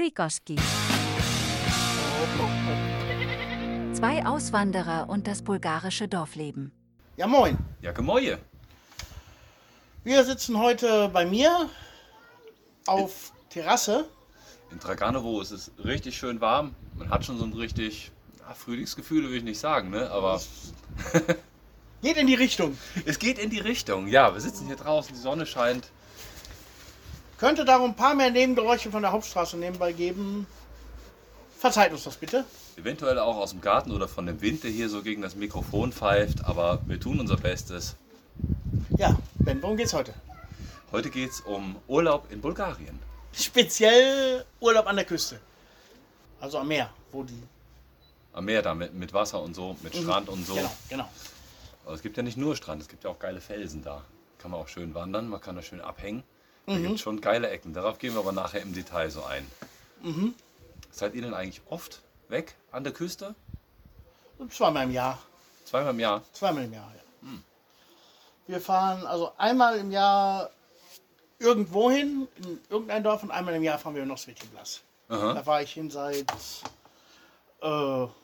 Prikoski. Zwei Auswanderer und das bulgarische Dorfleben. Ja, moin. Ja, gemäue. Wir sitzen heute bei mir auf Terrasse. In Draganovo ist es richtig schön warm. Man hat schon so ein richtig ja, Frühlingsgefühl, will ich nicht sagen, ne? Aber Geht in die Richtung. es geht in die Richtung. Ja, wir sitzen hier draußen, die Sonne scheint. Könnte darum ein paar mehr Nebengeräusche von der Hauptstraße nebenbei geben. Verzeiht uns das bitte. Eventuell auch aus dem Garten oder von dem Wind, der hier so gegen das Mikrofon pfeift. Aber wir tun unser Bestes. Ja, Ben, worum geht's heute? Heute geht es um Urlaub in Bulgarien. Speziell Urlaub an der Küste. Also am Meer, wo die. Am Meer da mit, mit Wasser und so, mit Strand und so. Genau, genau. Aber es gibt ja nicht nur Strand, es gibt ja auch geile Felsen da. Kann man auch schön wandern, man kann da schön abhängen. Da gibt es schon geile Ecken. Darauf gehen wir aber nachher im Detail so ein. Seid ihr denn eigentlich oft weg an der Küste? Zweimal im Jahr. Zweimal im Jahr? Zweimal im Jahr, ja. Wir fahren also einmal im Jahr irgendwo hin, in irgendein Dorf, und einmal im Jahr fahren wir nach Svetiblas. Aha. Da war ich hin seit, äh,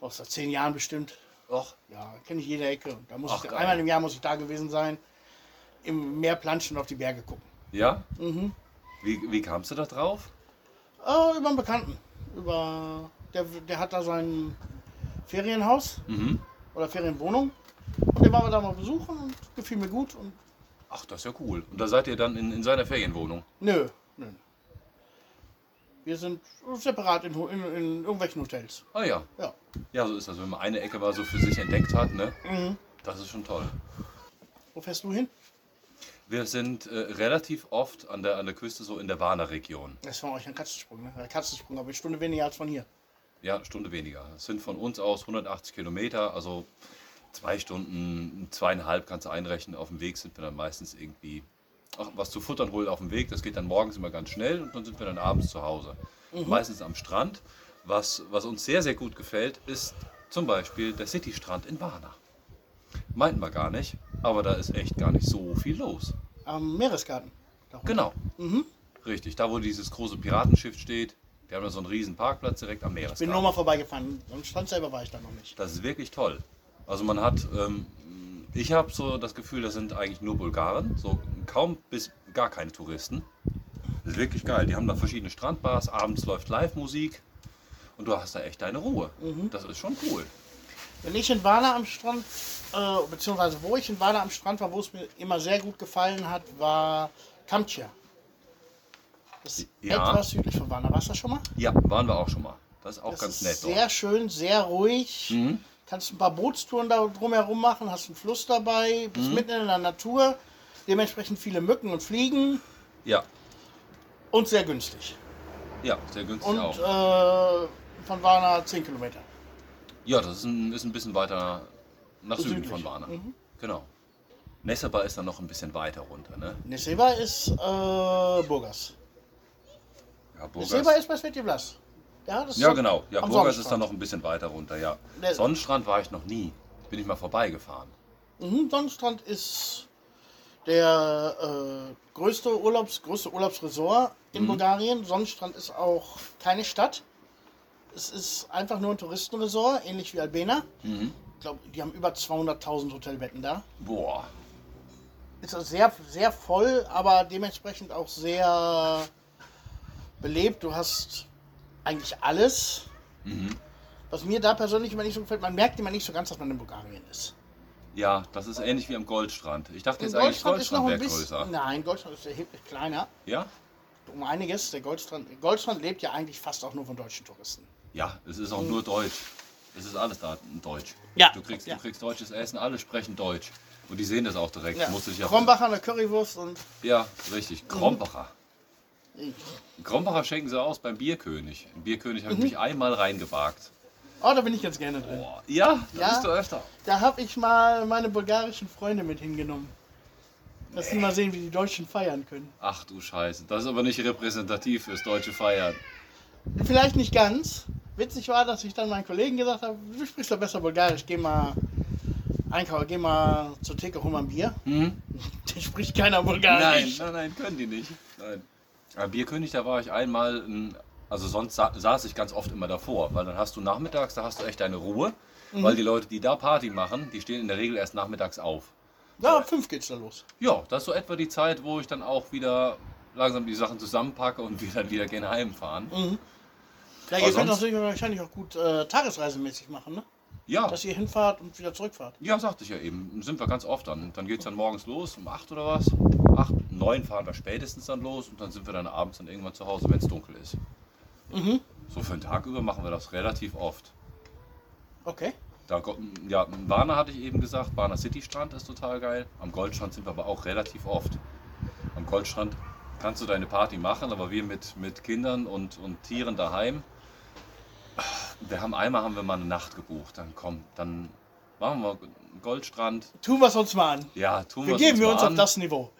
was, seit zehn Jahren bestimmt. Och, Ja, kenne ich jede Ecke. Und Da muss Ach, ich, einmal im Jahr muss ich da gewesen sein, im Meer planschen und auf die Berge gucken. Ja? Wie, wie kamst du da drauf? Äh, über einen Bekannten. Über, der, der hat da sein Ferienhaus Mhm. oder Ferienwohnung. Und den waren wir da mal besuchen und gefiel mir gut. Und Ach, das ist ja cool. Und da seid ihr dann in, in seiner Ferienwohnung? nö, nö. Wir sind separat in, in, in irgendwelchen Hotels. Ah ja. Ja. Ja, so ist das. Wenn man eine Ecke mal so für sich entdeckt hat, ne? Mhm. Das ist schon toll. Wo fährst du hin? Wir sind äh, relativ oft an der, an der Küste, so in der Warner-Region. Das ist von euch ein Katzensprung, ne? Ein Katzensprung, aber eine Stunde weniger als von hier. Ja, Stunde weniger. Es sind von uns aus 180 Kilometer, also zwei Stunden, zweieinhalb kannst du einrechnen. Auf dem Weg sind wir dann meistens irgendwie ach, was zu futtern holen auf dem Weg. Das geht dann morgens immer ganz schnell und dann sind wir dann abends zu Hause. Meistens am Strand. Was, was uns sehr, sehr gut gefällt, ist zum Beispiel der City-Strand in Varna. Meinten wir gar nicht, aber da ist echt gar nicht so viel los. Am Meeresgarten. Da runter. Genau. Richtig, da wo dieses große Piratenschiff steht. Wir haben da so einen riesen Parkplatz direkt am Bin Meeresgarten. nur mal vorbeigefahren. Am Strand selber war ich da noch nicht. Das ist wirklich toll. Also man hat, ähm, ich habe so das Gefühl, das sind eigentlich nur Bulgaren, so kaum bis gar keine Touristen. Das ist wirklich geil. Die haben da verschiedene Strandbars, abends läuft Live-Musik und du hast da echt deine Ruhe. Das ist schon cool. Wenn ich in Warna am Strand, äh, beziehungsweise wo ich in Warna am Strand war, wo es mir immer sehr gut gefallen hat, war Kamtja. Das ist Ja. etwas südlich von Warna. Warst du das schon mal? Ja, waren wir auch schon mal. Das ist auch Das ganz ist nett sehr dort. schön, sehr ruhig. Mhm. Kannst ein paar Bootstouren da drumherum machen, hast einen Fluss dabei, Mhm. bist mitten in der Natur. Dementsprechend viele Mücken und Fliegen Ja, und sehr günstig. ja, sehr günstig Und auch. äh, von Warna 10 Kilometer. Ja, das ist ein, ist ein bisschen weiter nach Süden Südlich. von Varna. Mhm. Genau. Nessaba ist dann noch ein bisschen weiter runter, ne? Neseba ist äh, Burgas. Ja, Burgas. Neseba ist bei Svetiblas. Ja, das ist Ja, genau. Ja, Burgas ist dann noch ein bisschen weiter runter, ja. Der- Sonnenstrand war ich noch nie. Bin ich mal vorbeigefahren. Mhm, Sonnenstrand ist der äh, größte, Urlaubs, größte Urlaubsresort in Mhm. Bulgarien. Sonnenstrand ist auch keine Stadt. Es ist einfach nur ein Touristenresort, ähnlich wie Albena. Mhm. Ich glaube, die haben über 200.000 Hotelbetten da. Boah. Ist also sehr, sehr voll, aber dementsprechend auch sehr belebt. Du hast eigentlich alles. Mhm. Was mir da persönlich immer nicht so gefällt, man merkt immer nicht so ganz, dass man in Bulgarien ist. Ja, das ist ähnlich wie am Goldstrand. Ich dachte In jetzt eigentlich, Goldstrand ist noch Goldstrand ein wäre bisschen. größer. Nein, Goldstrand ist erheblich kleiner. Ja? Um einiges. Der Goldstrand, Goldstrand lebt ja eigentlich fast auch nur von deutschen Touristen. Ja, es ist auch nur Deutsch. Es ist alles da in Deutsch. Ja, Du kriegst, ja. du kriegst deutsches Essen, alle sprechen Deutsch. Und die sehen das auch direkt. Ja. Musst du dich ja, Krombacher, eine Currywurst und. ja, richtig. Krombacher. Krombacher schenken sie aus beim Bierkönig. Im Bierkönig habe ich mich einmal reingewagt. Oh, da bin ich ganz gerne drin. Boah. Ja, da Ja. bist du öfter. Da habe ich mal meine bulgarischen Freunde mit hingenommen. Dass sie mal sehen, wie die Deutschen feiern können. Ach du Scheiße. Das ist aber nicht repräsentativ fürs deutsche Feiern. Vielleicht nicht ganz. Witzig war, dass ich dann meinen Kollegen gesagt habe, du sprichst doch besser Bulgarisch, geh mal einkaufen, geh mal zur Theke, hol mal ein Bier. Hm? Da spricht keiner Nein, Bulgarisch. nein, nein, können die nicht. Nein. Aber Bierkönig, da war ich einmal ein Also sonst sa saß ich ganz oft immer davor, weil dann hast du nachmittags, da hast du echt deine Ruhe, weil die Leute, die da Party machen, die stehen in der Regel erst nachmittags auf. Ja, ab fünf geht's da los. Ja, das ist so etwa die Zeit, wo ich dann auch wieder langsam die Sachen zusammenpacke und wir dann wieder gerne heimfahren. Ja, ihr könnt das wahrscheinlich auch gut äh, tagesreisemäßig machen, ne? Ja, Dass ihr hinfahrt und wieder zurückfahrt. ja, sagte ich ja eben. Sind wir ganz oft dann. Dann geht es dann morgens los, um 8 oder was. 8, 9 fahren wir spätestens dann los und dann sind wir dann abends dann irgendwann zu Hause, wenn es dunkel ist. So für den Tag über machen wir das relativ oft. Okay. Da, ja, Warner hatte ich eben gesagt, Warner City Strand ist total geil. Am Goldstrand sind wir aber auch relativ oft. Am Goldstrand kannst du deine Party machen, aber wir mit, mit Kindern und, und Tieren daheim. Wir haben einmal haben wir mal eine Nacht gebucht. Dann komm, dann machen wir Goldstrand. Tun wir es uns mal an. Ja, tun Wir wir's geben wir mal uns auf das Niveau.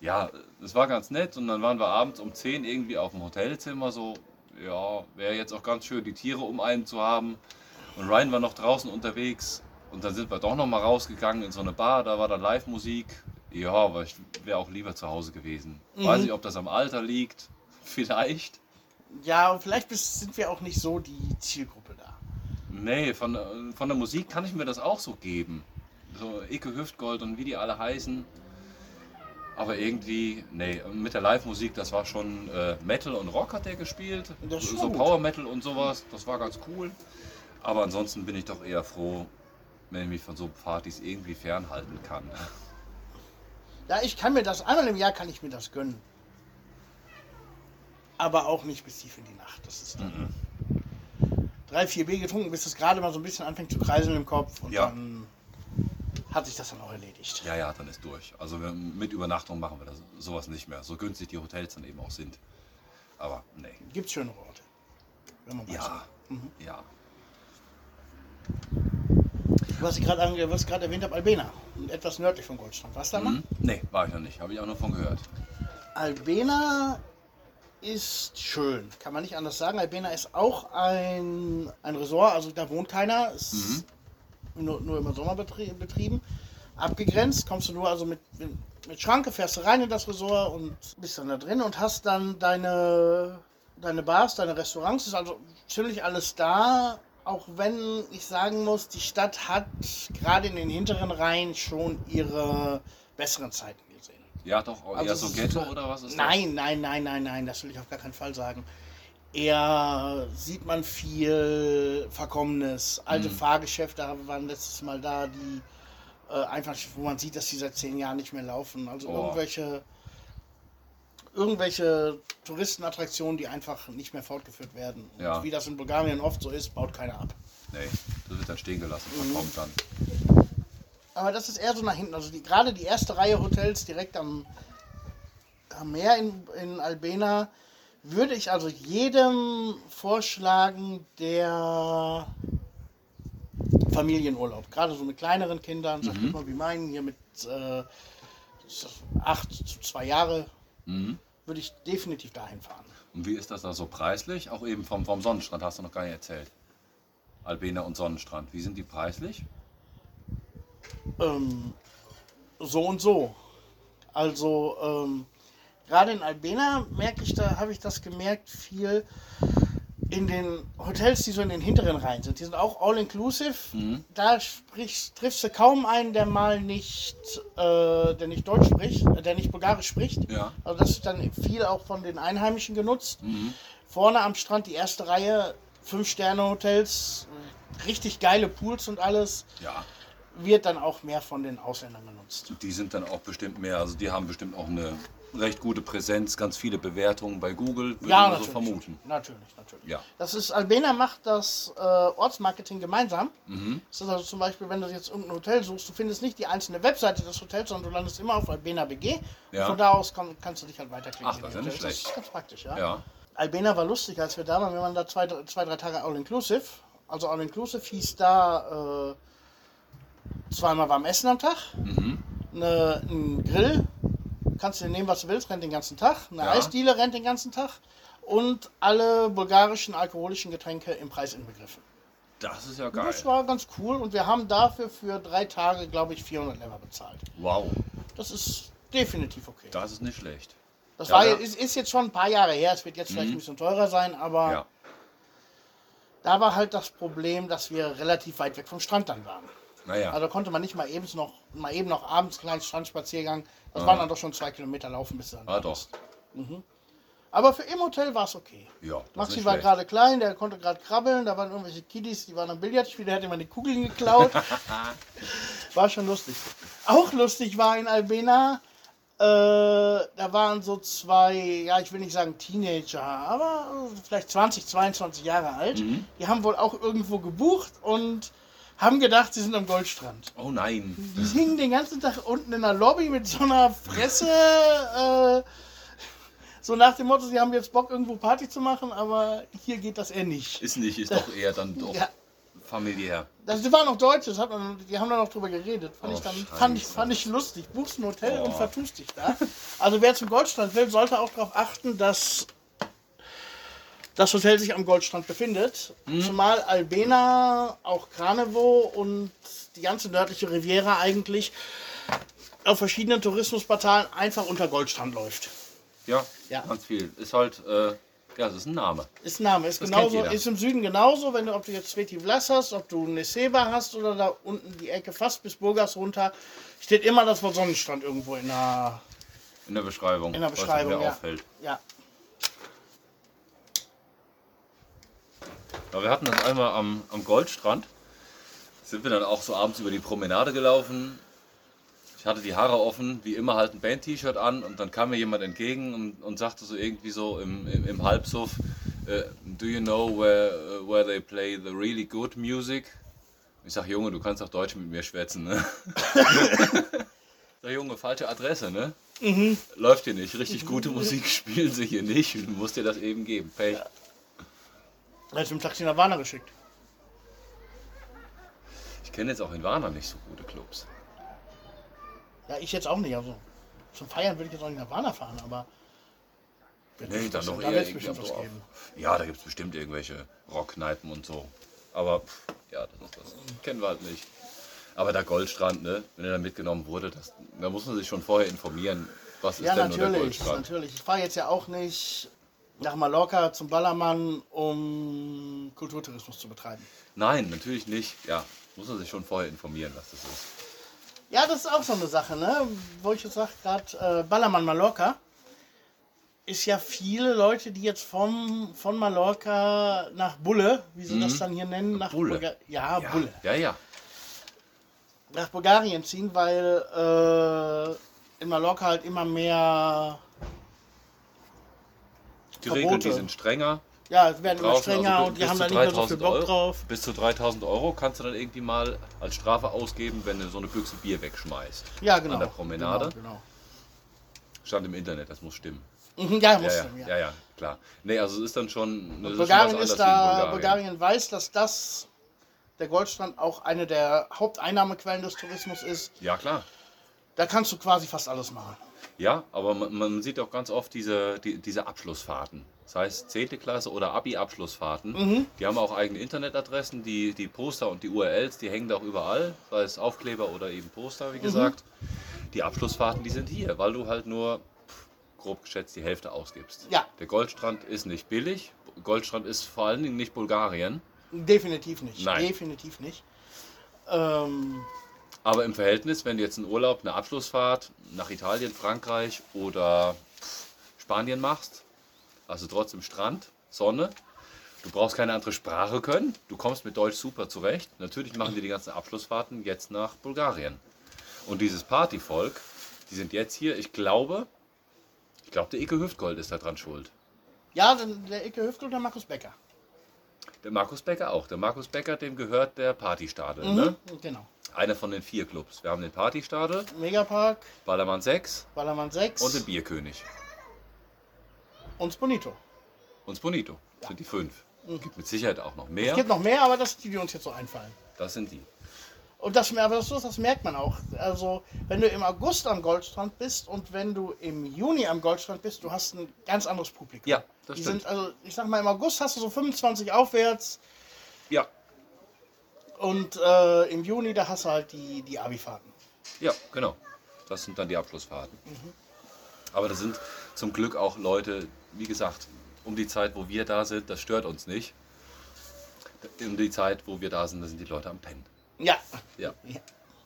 Ja, es war ganz nett und dann waren wir abends um 10 irgendwie auf dem Hotelzimmer so, ja, wäre jetzt auch ganz schön, die Tiere um einen zu haben. Und Ryan war noch draußen unterwegs und dann sind wir doch noch mal rausgegangen in so eine Bar, da war dann Live-Musik. Ja, aber ich wäre auch lieber zu Hause gewesen. Weiß nicht, ob das am Alter liegt. Vielleicht. Ja, und vielleicht sind wir auch nicht so die Zielgruppe da. Nee, von, äh, von der Musik kann ich mir das auch so geben. So Icke Hüftgold und wie die alle heißen. Aber irgendwie, nee, mit der Live-Musik, das war schon äh, Metal und Rock hat der gespielt. So. Power Metal und sowas, das war ganz cool. Aber ansonsten bin ich doch eher froh, wenn ich mich von so Partys irgendwie fernhalten kann. Ja, ich kann mir das, einmal im Jahr kann ich mir das gönnen. Aber auch nicht bis tief in die Nacht. Das ist dann drei, vier Bier getrunken, bis es gerade mal so ein bisschen anfängt zu kreiseln im Kopf und Ja. dann hat sich das dann auch erledigt. Ja, ja, dann ist durch. Also mit Übernachtung machen wir das, sowas nicht mehr. So günstig die Hotels dann eben auch sind. Aber nee. Gibt schönere Orte. Wenn man weiß. Ja, ja. Was ich gerade erwähnt habe, Albena. Etwas nördlich von Goldstrand. Warst du da mal? Hm? Nee, war ich noch nicht. Habe ich auch noch von gehört. Albena ist schön, kann man nicht anders sagen. Albena ist auch ein, ein Resort, also da wohnt keiner, ist nur, nur im Sommer betrie- betrieben. Abgegrenzt, kommst du nur also mit, mit Schranke, fährst du rein in das Resort und bist dann da drin und hast dann deine, deine Bars, deine Restaurants, ist also ziemlich alles da. Auch wenn ich sagen muss, die Stadt hat gerade in den hinteren Reihen schon ihre besseren Zeiten. Ja, doch, eher Also so ist Ghetto oder was ist Nein, nein, nein, nein, nein, das will ich auf gar keinen Fall sagen. Eher sieht man viel Verkommenes. Alte Fahrgeschäfte waren letztes Mal da, die äh, einfach, wo man sieht, dass die seit zehn Jahren nicht mehr laufen. Also Oh. irgendwelche, irgendwelche Touristenattraktionen, die einfach nicht mehr fortgeführt werden. Und Ja. wie das in Bulgarien oft so ist, baut keiner ab. das? Nee, das wird dann stehen gelassen, Mhm. verkommt dann. Aber das ist eher so nach hinten. Also die, gerade die erste Reihe Hotels direkt am, am Meer in, in Albena würde ich also jedem vorschlagen, der Familienurlaub, gerade so mit kleineren Kindern, sag ich mal wie meinen, hier mit äh, acht zu zwei Jahre, Mhm. würde ich definitiv dahin fahren. Und wie ist das da so preislich? Auch eben vom, vom Sonnenstrand hast du noch gar nicht erzählt. Albena und Sonnenstrand, wie sind die preislich? Ähm, so und so. Also ähm, gerade in Albena merke ich, da habe ich das gemerkt, viel in den Hotels, die so in den hinteren Reihen sind. Die sind auch all inclusive. Da sprichst, triffst du kaum einen, der mal nicht, äh, der nicht Deutsch spricht, äh, der nicht Bulgarisch spricht. Ja. Also das ist dann viel auch von den Einheimischen genutzt. Vorne am Strand die erste Reihe, Fünf-Sterne-Hotels, richtig geile Pools und alles Ja, wird dann auch mehr von den Ausländern genutzt. die sind dann auch bestimmt mehr, also die haben bestimmt auch eine recht gute Präsenz, ganz viele Bewertungen bei Google, würde Ja, ich mal so vermuten. Natürlich, natürlich. Ja. Das ist, Albena macht das äh, Ortsmarketing gemeinsam. Mhm. Das ist also zum Beispiel, wenn du jetzt irgendein Hotel suchst, du findest nicht die einzelne Webseite des Hotels, sondern du landest immer auf Albena BG. Ja. Und von da aus kann, kannst du dich halt weiterklicken. Ach, das ist ja nicht Hotels. Das schlecht. ist ganz praktisch, ja. Ja, Albena war lustig, als wir da waren. Wir waren da zwei, drei- zwei drei Tage All-Inclusive. Also All-Inclusive hieß da äh, zweimal warm Essen am Tag, Mhm. ne, ein Grill, kannst du dir nehmen, was du willst, rennt den ganzen Tag, eine Ja. Eisdiele rennt den ganzen Tag und alle bulgarischen alkoholischen Getränke im Preis inbegriffen. das ist ja geil. Das war ganz cool und wir haben dafür für drei Tage, glaube ich, 400 Lever bezahlt. Wow, Das ist definitiv okay. das ist nicht schlecht. Das Ja, war, ja. Ist, ist jetzt schon ein paar Jahre her, es wird jetzt vielleicht Mhm. ein bisschen teurer sein, aber Ja. da war halt das Problem, dass wir relativ weit weg vom Strand dann waren. Naja. Also konnte man nicht mal eben noch, mal eben noch abends einen kleinen Strandspaziergang. Das Ah. waren dann doch schon zwei Kilometer laufen bis dann. ah, doch. Aber für im Hotel war es okay. Ja, das Maxi war gerade klein, der konnte gerade krabbeln, da waren irgendwelche Kiddies, die waren am Billardspiel, der hätte immer die Kugeln geklaut. war schon lustig. Auch lustig war in Albena, äh, da waren so zwei, ja, ich will nicht sagen Teenager, aber vielleicht 20, 22 Jahre alt. Mhm. Die haben wohl auch irgendwo gebucht und haben gedacht, sie sind am Goldstrand. Oh nein. Die hingen den ganzen Tag unten in der Lobby mit so einer Fresse. Äh, so nach dem Motto, sie haben jetzt Bock, irgendwo Party zu machen, aber hier geht das eher nicht. Ist nicht, ist doch eher dann doch Ja, familiär. das, die waren auch Deutsche, das hat man, die haben da noch drüber geredet. Fand, Oh, ich, dann, fand, ich, fand ich lustig. Buchst ein Hotel Oh. und vertust dich da. Also wer zum Goldstrand will, sollte auch darauf achten, dass das Hotel sich am Goldstrand befindet. Mhm. Zumal Albena, auch Kranevo und die ganze nördliche Riviera eigentlich auf verschiedenen Tourismusportalen einfach unter Goldstrand läuft. Ja, Ja. ganz viel. Ist halt, äh, ja, es ist ein Name. Ist ein Name, ist Das genauso, ist im Süden genauso, wenn du, ob du jetzt Sveti Vlas hast, ob du Neseba hast oder da unten die Ecke fast bis Burgas runter, steht immer das Wort Sonnenstrand irgendwo in der, In der Beschreibung. in der was mir Beschreibung. Ja. auffällt. ja. Ja, wir hatten das einmal am, am Goldstrand. Sind wir dann auch so abends über die Promenade gelaufen. Ich hatte die Haare offen, wie immer halt ein Band-T-Shirt an und dann kam mir jemand entgegen und, und sagte so irgendwie so im, im, im Halbsuff, äh, do you know where, uh, where they play the really good music? Ich sag, Junge, du kannst auch Deutsch mit mir schwätzen, ne? sag, Junge, falsche Adresse, ne? Läuft hier nicht. Richtig gute Musik spielen sie hier nicht. Du musst dir das eben geben. Pech. Er ist im Taxi nach Warner geschickt. Ich kenne jetzt auch in Warna nicht so gute Clubs. Ja, ich jetzt auch nicht. Also zum Feiern würde ich jetzt auch nicht nach Warner fahren, aber. Nee, dann noch da eher Dorf. geben. Ja, da gibt es bestimmt irgendwelche Rockkneipen und so. Aber pff, ja, das, ist das kennen wir halt nicht. Aber der Goldstrand, ne, wenn er da mitgenommen wurde, das, da muss man sich schon vorher informieren, was ist Ja, denn nur der natürlich, Goldstrand. natürlich. Ich fahre jetzt ja auch nicht nach Mallorca zum Ballermann, um Kulturtourismus zu betreiben. Nein, natürlich nicht. Ja, muss man sich schon vorher informieren, was das ist. Ja, das ist auch so eine Sache, ne? Wo ich jetzt sage, gerade äh, Ballermann Mallorca ist ja viele Leute, die jetzt vom, von Mallorca nach Bulle, wie sie das dann hier nennen, nach Mhm. Bulle. Bulga- ja, Ja, Bulle, ja, ja. nach Bulgarien ziehen, weil äh, in Mallorca halt immer mehr, Die Verbote. Regeln, die sind strenger. ja, es werden immer Draußen, strenger also und die bis haben zu da nicht mehr so viel 3000 Bock Euro. drauf. Bis zu 3000 Euro kannst du dann irgendwie mal als Strafe ausgeben, wenn du so eine Büchse Bier wegschmeißt. Ja, genau. An der Promenade. Genau, Stand im Internet, das muss stimmen. genau. Mhm, Ja, Ja, muss ja, stimmen, ja, ja, klar. Nee, also es ist dann schon. das Und schon Bulgarien was ist anderes wie in da, Bulgarien. Bulgarien weiß, dass das der Goldstrand auch eine der Haupteinnahmequellen des Tourismus ist. Ja, klar. Da kannst du quasi fast alles machen. Ja, aber man, man sieht auch ganz oft diese, die, diese Abschlussfahrten. Das heißt 10. Klasse oder Abi-Abschlussfahrten. Mhm. Die haben auch eigene Internetadressen, die, die Poster und die URLs, die hängen da auch überall, sei es Aufkleber oder eben Poster, Mhm. wie gesagt. Die Abschlussfahrten, die sind hier, weil du halt nur grob geschätzt die Hälfte ausgibst. Ja. Der Goldstrand ist nicht billig. Goldstrand ist vor allen Dingen nicht Bulgarien. Definitiv nicht. Nein. Definitiv nicht. Ähm, Aber im Verhältnis, wenn du jetzt einen Urlaub, eine Abschlussfahrt nach Italien, Frankreich oder Spanien machst, also trotzdem Strand, Sonne, du brauchst keine andere Sprache können, du kommst mit Deutsch super zurecht. Natürlich machen wir die ganzen Abschlussfahrten jetzt nach Bulgarien. Und dieses Partyvolk, die sind jetzt hier, ich glaube, ich glaube, der Ike Hüftgold ist daran schuld. ja, der Icke Hüftel und der Markus Becker. Der Markus Becker auch. Der Markus Becker, dem gehört der Partystadel. Mhm, Ne? Genau. Einer von den vier Clubs. Wir haben den Partystadel, Megapark, Ballermann 6 Ballermann 6 und den Bierkönig. und Sponito. Und Sponito sind die fünf. Gibt mit Sicherheit auch noch Es mehr. gibt noch mehr, aber das sind die, die uns jetzt so einfallen. Das sind die. Und das, aber das, das merkt man auch. Also, wenn du im August am Goldstrand bist und wenn du im Juni am Goldstrand bist, du hast ein ganz anderes Publikum. Ja, das die stimmt. sind, also, ich sag mal, im August hast du so 25 aufwärts Ja, und äh, im Juni, da hast du halt die, die Abi-Fahrten. ja, genau. Das sind dann die Abschlussfahrten. Aber das sind zum Glück auch Leute, wie gesagt, um die Zeit, wo wir da sind, das stört uns nicht. Um die Zeit, wo wir da sind, da sind die Leute am Pennen. Ja. Ja. Ja.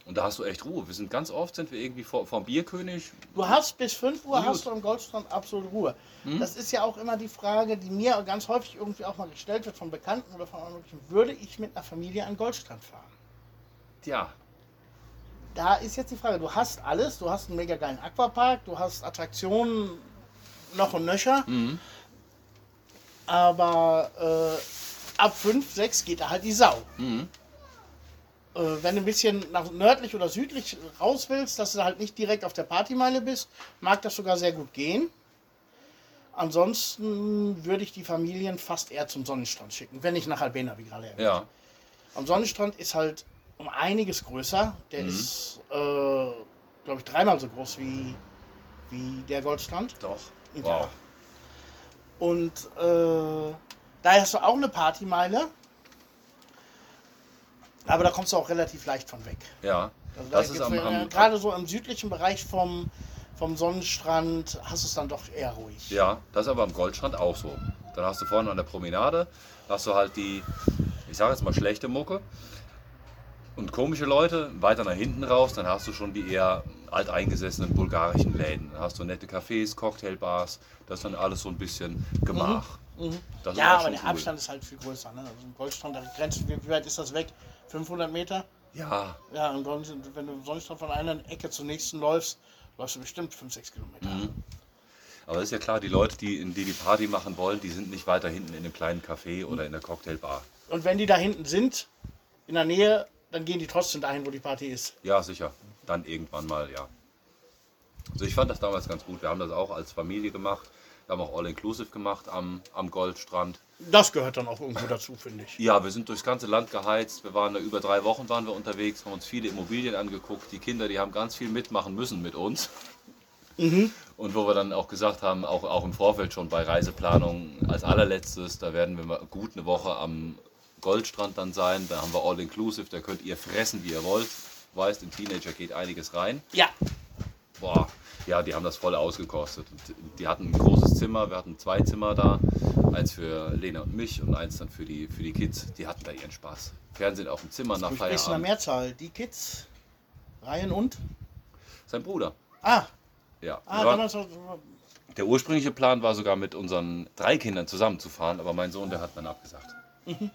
Und da hast du echt Ruhe. Wir sind ganz oft, sind wir irgendwie vor, vom Bierkönig. Du hast bis 5 Uhr Gut. hast du am Goldstrand absolut Ruhe. Das ist ja auch immer die Frage, die mir ganz häufig irgendwie auch mal gestellt wird von Bekannten oder von anderen möglichen. Würde ich mit einer Familie an Goldstrand fahren? Ja, Da ist jetzt die Frage, du hast alles, du hast einen mega geilen Aquapark, du hast Attraktionen noch und nöcher, aber äh, ab 5, 6 geht da halt die Sau. Äh, wenn du ein bisschen nach nördlich oder südlich raus willst, dass du halt nicht direkt auf der Partymeile bist, mag das sogar sehr gut gehen. Ansonsten würde ich die Familien fast eher zum Sonnenstrand schicken, wenn nicht nach Albena, wie gerade erwähnt. ja. Am Sonnenstrand ist halt um einiges größer. Der ist, äh, glaube ich, dreimal so groß wie, wie der Goldstrand. Doch. Ja. Wow. Und äh, da hast du auch eine Partymeile. Aber da kommst du auch relativ leicht von weg. Ja. Also da Das ist am, am, Gerade so im südlichen Bereich vom, vom Sonnenstrand hast du es dann doch eher ruhig. Ja, das ist aber am Goldstrand auch so. Dann hast du vorne an der Promenade, hast du halt die, ich sage jetzt mal schlechte Mucke und komische Leute. Weiter nach hinten raus, dann hast du schon die eher alteingesessenen bulgarischen Läden. Dann hast du nette Cafés, Cocktailbars, das ist dann alles so ein bisschen Gemach. Das ist Ja, aber der cool. Abstand ist halt viel größer. Ne? Also im Goldstrand, da grenzt, wie weit ist das weg? 500 Meter? Ja, Ja, und sonst- wenn du sonst noch von einer Ecke zur nächsten läufst, läufst du bestimmt 5, 6 Kilometer. Mhm. aber ist ja klar, die Leute, die, in die die Party machen wollen, die sind nicht weiter hinten in einem kleinen Café oder in der Cocktailbar. Und wenn die da hinten sind, in der Nähe, dann gehen die trotzdem dahin, wo die Party ist. Ja, sicher. Dann irgendwann mal, ja. Also ich fand das damals ganz gut. Wir haben das auch als Familie gemacht. Wir haben auch All-Inclusive gemacht am, am Goldstrand. Das gehört dann auch irgendwo dazu, finde ich. Ja, wir sind durchs ganze Land geheizt. Wir waren da über drei Wochen waren wir unterwegs, haben uns viele Immobilien angeguckt. Die Kinder, die haben ganz viel mitmachen müssen mit uns. Und wo wir dann auch gesagt haben, auch, auch im Vorfeld schon bei Reiseplanung, als allerletztes, da werden wir mal gut eine Woche am Goldstrand dann sein. Da haben wir All-Inclusive, da könnt ihr fressen, wie ihr wollt. Weißt, in Teenager geht einiges rein. Ja, Boah, ja, die haben das voll ausgekostet. Und die hatten ein großes Zimmer, wir hatten zwei Zimmer da. Eins für Lena und mich und eins dann für die, für die Kids. Die hatten da ihren Spaß. Fernsehen auf dem Zimmer nach du sprichst in der Feierabend. Mehrzahl. Die Kids, Reihen und? Sein Bruder. Ah, Ja. ah waren- damals der ursprüngliche Plan war sogar mit unseren drei Kindern zusammenzufahren, aber mein Sohn, der hat dann abgesagt. Mhm.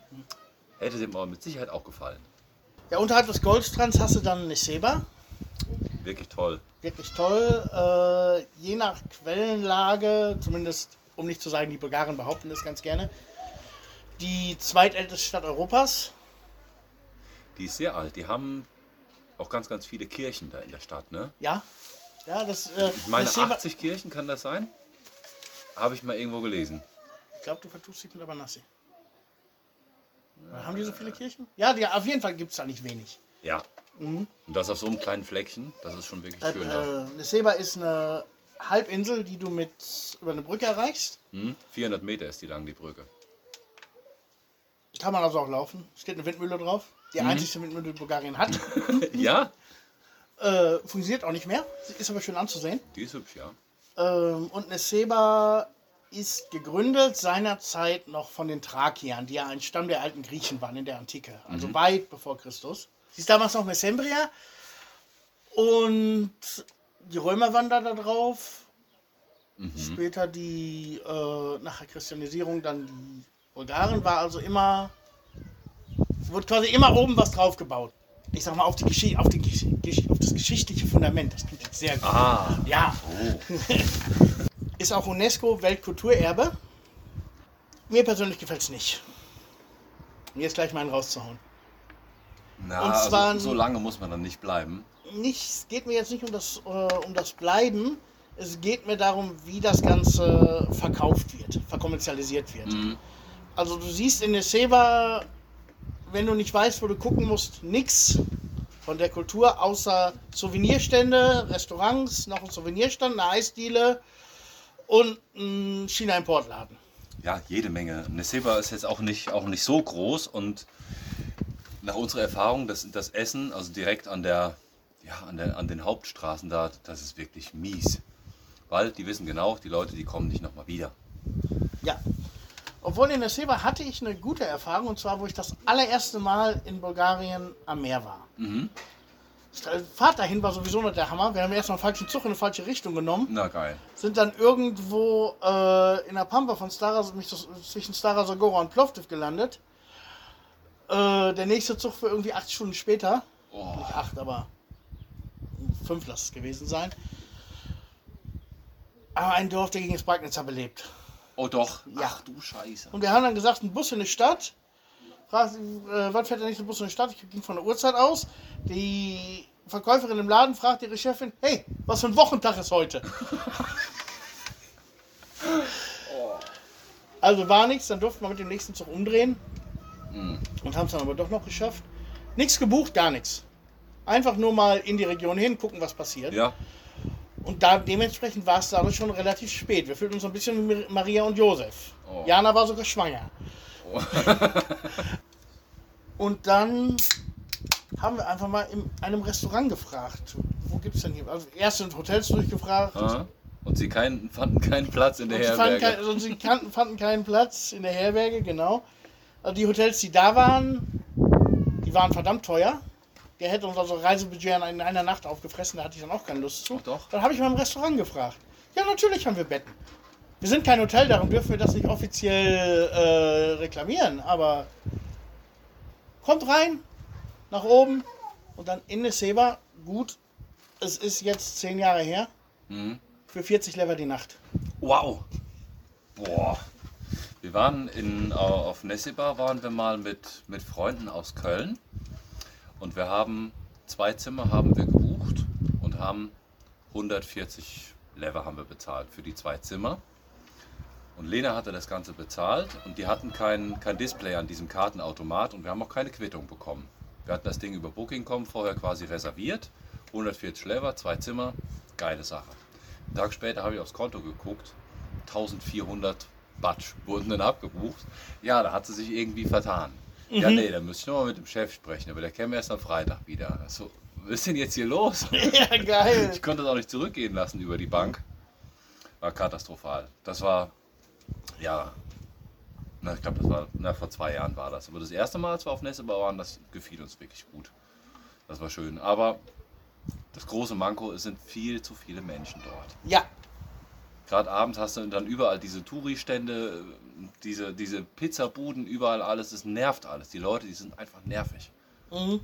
Hätte dem aber mit Sicherheit auch gefallen. Ja, unterhalb des Goldstrands hast du dann Niseba. Wirklich toll. Wirklich toll. Äh, je nach Quellenlage, zumindest um nicht zu sagen, die Bulgaren behaupten das ganz gerne, die zweitälteste Stadt Europas. Die ist sehr alt. Die haben auch ganz, ganz viele Kirchen da in der Stadt, ne? Ja. Ja, das. Äh, Ich meine, Niseba- 80 Kirchen kann das sein? Habe ich mal irgendwo gelesen. Ich glaube, du vertust dich mit Abanassi. Haben die so viele Kirchen? Ja, die, auf jeden Fall gibt es da nicht wenig. Ja. Und das auf so einem kleinen Fleckchen, das ist schon wirklich Äh, schön. da. äh, Niseba ist eine Halbinsel, die du mit über eine Brücke erreichst. Hm? 400 Meter ist die lang, die Brücke. Kann man also auch laufen. Steht eine Windmühle drauf. Die einzigste Windmühle, die Bulgarien hat. ja? äh, funktioniert auch nicht mehr. Ist aber schön anzusehen. Die ist hübsch, ja. Ähm, und Neseba ist gegründet seinerzeit noch von den Thrakiern, die ja ein Stamm der alten Griechen waren in der Antike, also weit bevor Christus. Ist damals noch Messembria und die Römer waren da drauf. Später die äh, nach der Christianisierung dann die Bulgaren war also immer wurde quasi immer oben was drauf gebaut. Ich sag mal auf, die Geschi auf, die Gesch Gesch auf das geschichtliche Fundament. Das klingt jetzt sehr gut. Ah, Ja. Ist auch UNESCO Weltkulturerbe. Mir persönlich gefällt es nicht. Um jetzt gleich mal einen rauszuhauen. Na, Und zwar- also, so lange muss man dann nicht bleiben. Nicht, es geht mir jetzt nicht um das, äh, um das Bleiben. Es geht mir darum, wie das Ganze verkauft wird, verkommerzialisiert wird. Also du siehst in der Seba, wenn du nicht weißt, wo du gucken musst, nix von der Kultur, außer Souvenirstände, Restaurants, noch ein Souvenirstand, eine Eisdiele und ein China-Importladen. Ja, jede Menge. Neseba ist jetzt auch nicht, auch nicht so groß und nach unserer Erfahrung, das, das Essen, also direkt an, der, ja, an, der, an den Hauptstraßen da, das ist wirklich mies. Weil die wissen genau, die Leute, die kommen nicht nochmal wieder. Ja. Obwohl in der Seba hatte ich eine gute Erfahrung und zwar, wo ich das allererste Mal in Bulgarien am Meer war. Mhm. Die Fahrt dahin war sowieso nicht der Hammer. Wir haben erstmal einen falschen Zug in eine falsche Richtung genommen. Na geil. Sind dann irgendwo äh, in der Pampa von Stara, zwischen Stara Zagora und Plovdiv gelandet. Äh, der nächste Zug für irgendwie acht Stunden später. Oh. Nicht acht, aber fünf lass es gewesen sein. Aber ein Dorf, der gegen das Breitnitzer belebt. Oh doch. Ja. Ach du Scheiße. Und wir haben dann gesagt, ein Bus in die Stadt. Fragt, äh, wann fährt der nächste Bus in die Stadt? Ich ging von der Uhrzeit aus. Die Verkäuferin im Laden fragt ihre Chefin, hey, was für ein Wochentag ist heute? Also war nichts, dann durften wir mit dem nächsten Zug umdrehen. Und haben es dann aber doch noch geschafft. Nichts gebucht, gar nichts. Einfach nur mal in die Region hin, gucken, was passiert. Ja. Und da dementsprechend war es dadurch schon relativ spät. Wir fühlten uns so ein bisschen wie Maria und Josef. Oh. Jana war sogar schwanger. Oh. Und dann haben wir einfach mal in einem Restaurant gefragt. Wo gibt es denn hier? Also erst sind Hotels durchgefragt. Aha. Und sie kein, fanden keinen Platz in der sie, fanden, Herberge. kein, also sie kannten, fanden keinen Platz in der Herberge, genau. Also die Hotels, die da waren, die waren verdammt teuer. Der hätte uns also Reisebudget in einer Nacht aufgefressen, da hatte ich dann auch keine Lust zu. Doch, doch. Dann habe ich mal im Restaurant gefragt. Ja, natürlich haben wir Betten. Wir sind kein Hotel, darum dürfen wir das nicht offiziell äh, reklamieren, aber kommt rein, nach oben und dann in Neseba. Gut, es ist jetzt zehn Jahre her. Mhm. Für 40 Lever die Nacht. Wow. Boah. Wir waren in, äh, auf Nessiba waren wir mal mit, mit Freunden aus Köln und wir haben zwei Zimmer haben wir gebucht und haben 140 Lever haben wir bezahlt für die zwei Zimmer. Und Lena hatte das Ganze bezahlt und die hatten kein, kein Display an diesem Kartenautomat und wir haben auch keine Quittung bekommen. Wir hatten das Ding über Booking.com vorher quasi reserviert. 140 Lever, zwei Zimmer, geile Sache. Einen Tag später habe ich aufs Konto geguckt. 1400 Batsch wurden dann abgebucht. Ja, da hat sie sich irgendwie vertan. Ja, nee, da müsste ich nochmal mit dem Chef sprechen, aber der käme erst am Freitag wieder. So, was ist denn jetzt hier los? ja, geil. Ich konnte das auch nicht zurückgehen lassen über die Bank. War katastrophal. Das war, ja, na, ich glaube, das war, na, vor zwei Jahren war das. Aber das erste Mal, als wir auf Nessebau waren, das gefiel uns wirklich gut. Das war schön. Aber das große Manko, es sind viel zu viele Menschen dort. Ja, Gerade abends hast du dann überall diese Touri-Stände, diese, diese Pizzabuden, überall alles. Es nervt alles. Die Leute, die sind einfach nervig. Mhm.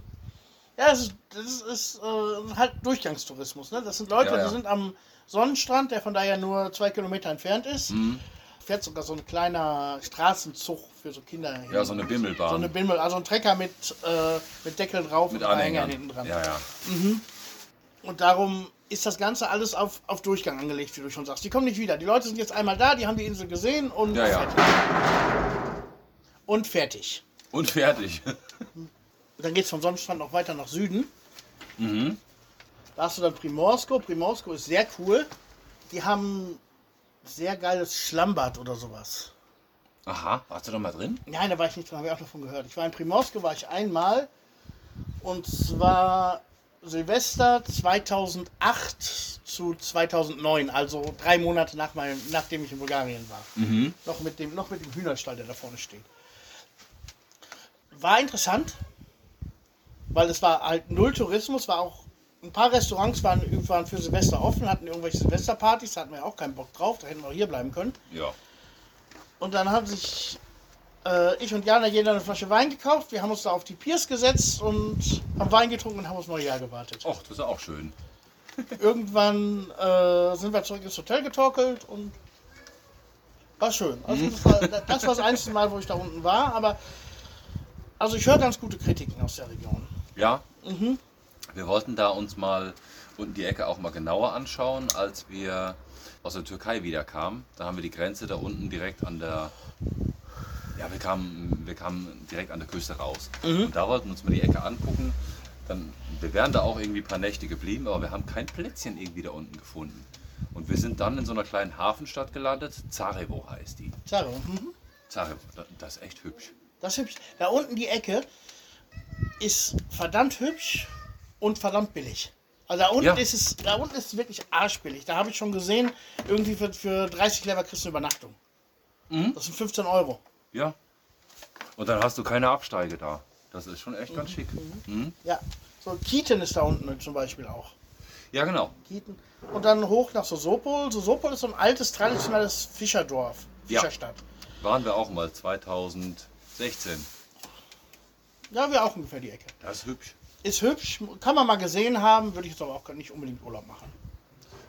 Ja, das ist, das ist äh, halt Durchgangstourismus. Ne? Das sind Leute, Ja, ja. die sind am Sonnenstrand, der von daher nur zwei Kilometer entfernt ist. Mhm. Fährt sogar so ein kleiner Straßenzug für so Kinder hin. Ja, so eine Bimmelbahn. So eine Bimmel, also ein Trecker mit, äh, mit Deckel drauf mit und Anhängern hinten dran. Ja, ja. Und darum ist das Ganze alles auf, auf Durchgang angelegt, wie du schon sagst. Die kommen nicht wieder. Die Leute sind jetzt einmal da, die haben die Insel gesehen und Ja, ja. fertig. Und fertig. Und fertig. Dann geht es vom Sonnenstrand noch weiter nach Süden. Mhm. Da hast du dann Primorsko. Primorsko ist sehr cool. Die haben sehr geiles Schlammbad oder sowas. Aha, warst du da mal drin? Nein, da war ich nicht drin, habe ich auch davon gehört. Ich war in Primorsko, war ich einmal. Und zwar Silvester 2008 zu 2009, also drei Monate nach meinem, nachdem ich in Bulgarien war. Mhm. Noch mit, dem, noch mit dem Hühnerstall, der da vorne steht. War interessant, weil es war halt null Tourismus, war auch ein paar Restaurants waren, waren für Silvester offen, hatten irgendwelche Silvesterpartys, da hatten wir auch keinen Bock drauf, da hätten wir auch hier bleiben können. Ja. Und dann haben sich äh, ich und Jana jeder eine Flasche Wein gekauft, wir haben uns da auf die Piers gesetzt und haben Wein getrunken und haben aufs neue Jahr gewartet. Och, das ist auch schön. Irgendwann äh, sind wir zurück ins Hotel getorkelt und war schön. Also das, war, das war das einzige Mal, wo ich da unten war, aber also ich höre ganz gute Kritiken aus der Region. Ja. Mhm. Wir wollten da uns mal unten die Ecke auch mal genauer anschauen, als wir aus der Türkei wieder kamen. Da haben wir die Grenze da unten direkt an der. Ja, wir kamen, wir kamen direkt an der Küste raus. Und da wollten wir uns mal die Ecke angucken. Dann, wir wären da auch irgendwie ein paar Nächte geblieben, aber wir haben kein Plätzchen irgendwie da unten gefunden. Und wir sind dann in so einer kleinen Hafenstadt gelandet. Zarevo heißt die. Saro, mhm. Zarevo, da- das ist echt hübsch. Das ist hübsch. Da unten die Ecke ist verdammt hübsch und verdammt billig. Also da unten, Ja. ist es, da unten ist es wirklich arschbillig. Da habe ich schon gesehen, irgendwie für, für 30 Lever kriegst du eine Übernachtung. Mhm. Das sind 15 Euro. Ja. Und dann hast du keine Absteige da. Das ist schon echt ganz schick. Mhm. Ja. So, Kieten ist da unten zum Beispiel auch. Ja, genau. Kieten. Und dann hoch nach Sosopol. Sosopol ist so ein altes, traditionelles Fischerdorf. Ja. Fischerstadt. Waren wir auch mal 2016. Ja, wir auch ungefähr die Ecke. Das ist hübsch. Ist hübsch, kann man mal gesehen haben, würde ich jetzt aber auch nicht unbedingt Urlaub machen.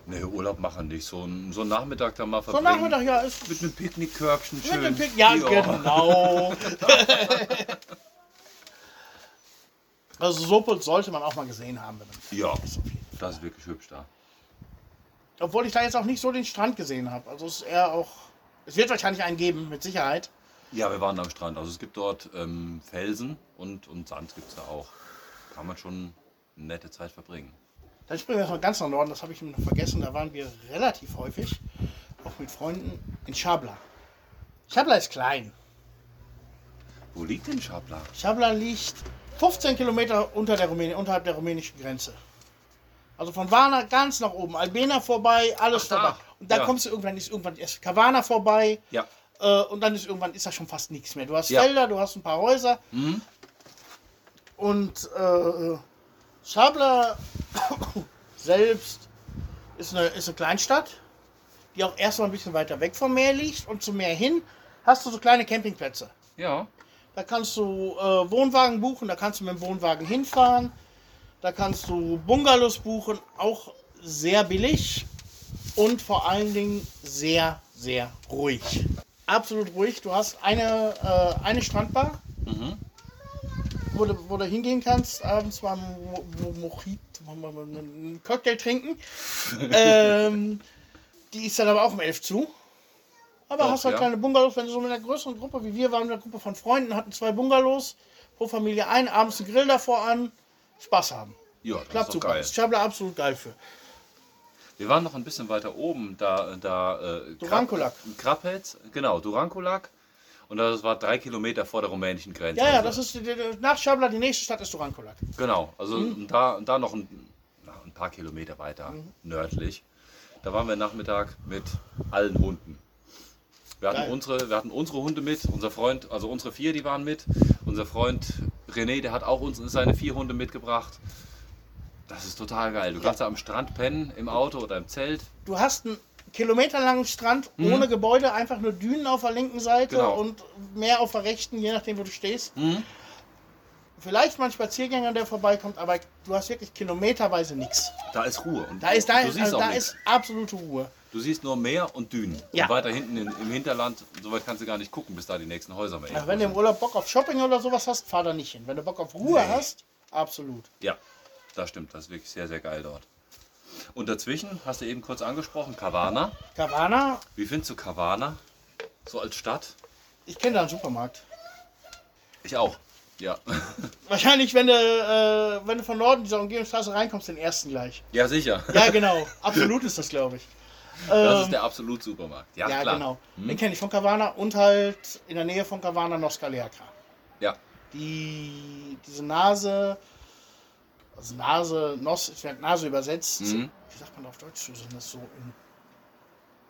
Nee, Urlaub machen nicht. So ein, so ein Nachmittag da mal So verbringen. Nachmittag, ja, ist Mit einem Picknickkörbchen schön. mit dem Pick. Ja, genau. also Sopol sollte man auch mal gesehen haben. Wenn man Ja, das ist wirklich hübsch da. Obwohl ich da jetzt auch nicht so den Strand gesehen habe. Also es ist eher auch. Es wird wahrscheinlich einen geben, mit Sicherheit. Ja, wir waren am Strand. Also es gibt dort ähm, Felsen und, und Sand gibt es da auch. Kann man schon eine nette Zeit verbringen. Dann springen wir erstmal ganz nach Norden, das habe ich noch vergessen. Da waren wir relativ häufig, auch mit Freunden, in Schabla. Schabla ist klein. Wo liegt denn Schabla? Schabla liegt 15 Kilometer unter der Rumänien, unterhalb der rumänischen Grenze. Also von Varna ganz nach oben, Albena vorbei, alles Ach, da. vorbei. Und dann Ja. kommst du irgendwann, ist irgendwann erst Kavanna vorbei. Ja. Äh, und dann ist irgendwann ist da schon fast nichts mehr. Du hast Ja. Felder, du hast ein paar Häuser. Mhm. Und äh, Schabla selbst ist eine, ist eine Kleinstadt, die auch erstmal ein bisschen weiter weg vom Meer liegt. Und zum Meer hin hast du so kleine Campingplätze. Ja. Da kannst du äh, Wohnwagen buchen, da kannst du mit dem Wohnwagen hinfahren. Da kannst du Bungalows buchen, auch sehr billig und vor allen Dingen sehr, sehr ruhig. Absolut ruhig. Du hast eine, äh, eine Strandbar, Mhm. Wo du, wo du hingehen kannst, abends mal Mo- Mo- Mojito, mal- einen Cocktail trinken. ähm, die ist dann aber auch um 11 zu. Aber Doch, hast halt ja. kleine Bungalows, wenn du so mit einer größeren Gruppe wie wir waren, mit einer Gruppe von Freunden, hatten zwei Bungalows, pro Familie ein, abends einen Grill davor an, Spaß haben. Ja, das Klappt ist super. geil. Ist Schabla absolut geil für. Wir waren noch ein bisschen weiter oben, da, da äh, Durankulak. Krapetz, genau, Durankulak. Und das war drei Kilometer vor der rumänischen Grenze. Ja, ja, Also, das ist nach Schabla die nächste Stadt ist Durankulak. Genau, also Mhm. da, da noch ein, ein paar Kilometer weiter Mhm. nördlich. Da waren wir Nachmittag mit allen Hunden. Wir hatten, Geil. unsere, wir hatten unsere Hunde mit, unser Freund, also unsere vier, die waren mit. Unser Freund René, der hat auch uns seine vier Hunde mitgebracht. Das ist total geil. Du kannst da am Strand pennen, im Auto oder im Zelt. Du hast einen kilometerlangen Strand ohne Gebäude, einfach nur Dünen auf der linken Seite Mhm. Genau. und Meer auf der rechten, je nachdem, wo du stehst. Mhm. Vielleicht mal ein Spaziergänger, der vorbeikommt, aber du hast wirklich kilometerweise nichts. Da ist Ruhe. Und Da ist, da, ist, also da ist absolute Ruhe. Du siehst nur Meer und Dünen. Ja. Und weiter hinten in, im Hinterland, so weit kannst du gar nicht gucken, bis da die nächsten Häuser mehr Also wenn du im Urlaub Bock auf Shopping oder sowas hast, fahr da nicht hin. Wenn du Bock auf Ruhe Nee. hast, absolut. Ja, das stimmt. Das ist wirklich sehr, sehr geil dort. Und dazwischen hast du eben kurz angesprochen, Cavana. Cavana, Wie findest du Cavana? So als Stadt? ich kenne da einen Supermarkt. Ich auch. Ja. Wahrscheinlich, wenn du, äh, wenn du von Norden dieser Umgehungsstraße reinkommst, den ersten gleich. Ja, sicher. Ja, genau. Absolut ist das, glaube ich. Das Ähm, ist der Absolut-Supermarkt. Ja, Ja, klar. genau. Hm? Den kenne ich von Cavana und halt in der Nähe von Cavana noch Scaleacra. Ja. Die, diese Nase, also Nase, Nos, Nase übersetzt. Mhm. Wie sagt man auf Deutsch? So sind das so in,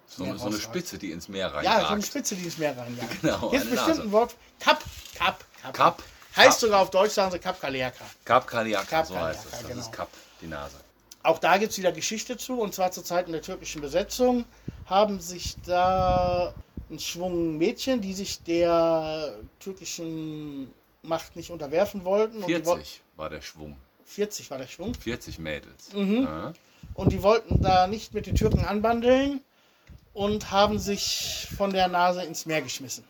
So, so eine. Spitze, die ins Meer ja, so eine. Spitze, die ins Meer reinjagt. Genau, Jetzt bestimmt ein Wort. Kap, Kap, Kap. Kap. Heißt Kap. sogar auf Deutsch, sagen sie Kap Kaleaka. Kap Kaliaka, Kap so heißt es. Das genau. ist Kap, die Nase. Auch da gibt es wieder Geschichte zu, und zwar zu Zeiten der türkischen Besetzung haben sich da ein Schwung Mädchen, die sich der türkischen Macht nicht unterwerfen wollten. Und die wollten, 40 war der Schwung. 40 war der Schwung. 40 Mädels. Mhm. Ja. Und die wollten da nicht mit den Türken anbandeln und haben sich von der Nase ins Meer geschmissen.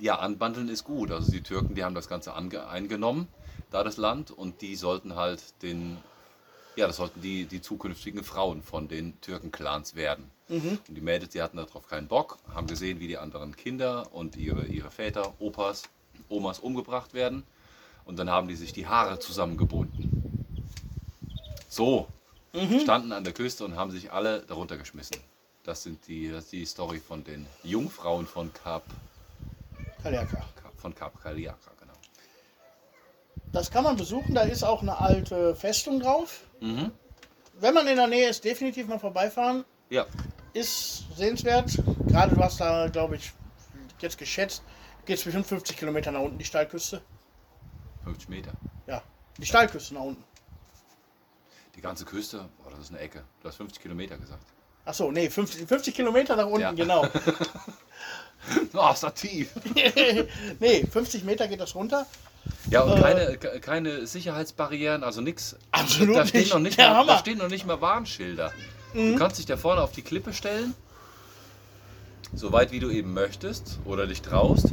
Ja, anbandeln ist gut. Also die Türken, die haben das Ganze eingenommen, da das Land, und die sollten halt den, ja, das sollten die, die zukünftigen Frauen von den Türken-Clans werden. Und die Mädels, die hatten darauf keinen Bock, haben gesehen, wie die anderen Kinder und ihre, ihre Väter, Opas, Omas umgebracht werden. Und dann haben die sich die Haare zusammengebunden. So, standen an der Küste und haben sich alle darunter geschmissen. Das, sind die, das ist die Story von den Jungfrauen von Kap Kaleaka. von Kap Kaliaka, genau. Das kann man besuchen, da ist auch eine alte Festung drauf. Mhm. wenn man in der Nähe ist, definitiv mal vorbeifahren. Ja, Ist sehenswert. Gerade du hast da, glaube ich, jetzt geschätzt, geht es bestimmt 50 Kilometer nach unten, die Steilküste. 50 Meter. Ja, die Steilküste nach unten. Die ganze Küste, boah, das ist eine Ecke. Du hast 50 Kilometer gesagt. Achso, nee, 50, 50 Kilometer nach unten, Ja. genau. Oh, ist das tief. nee, 50 Meter geht das runter. Ja, und Äh. keine, ke- keine Sicherheitsbarrieren, also nichts. Absolut da stehen nicht. noch nicht Der mal, Hammer. Mhm. Da stehen noch nicht mal Warnschilder. Du kannst dich da vorne auf die Klippe stellen, so weit wie du eben möchtest oder dich traust.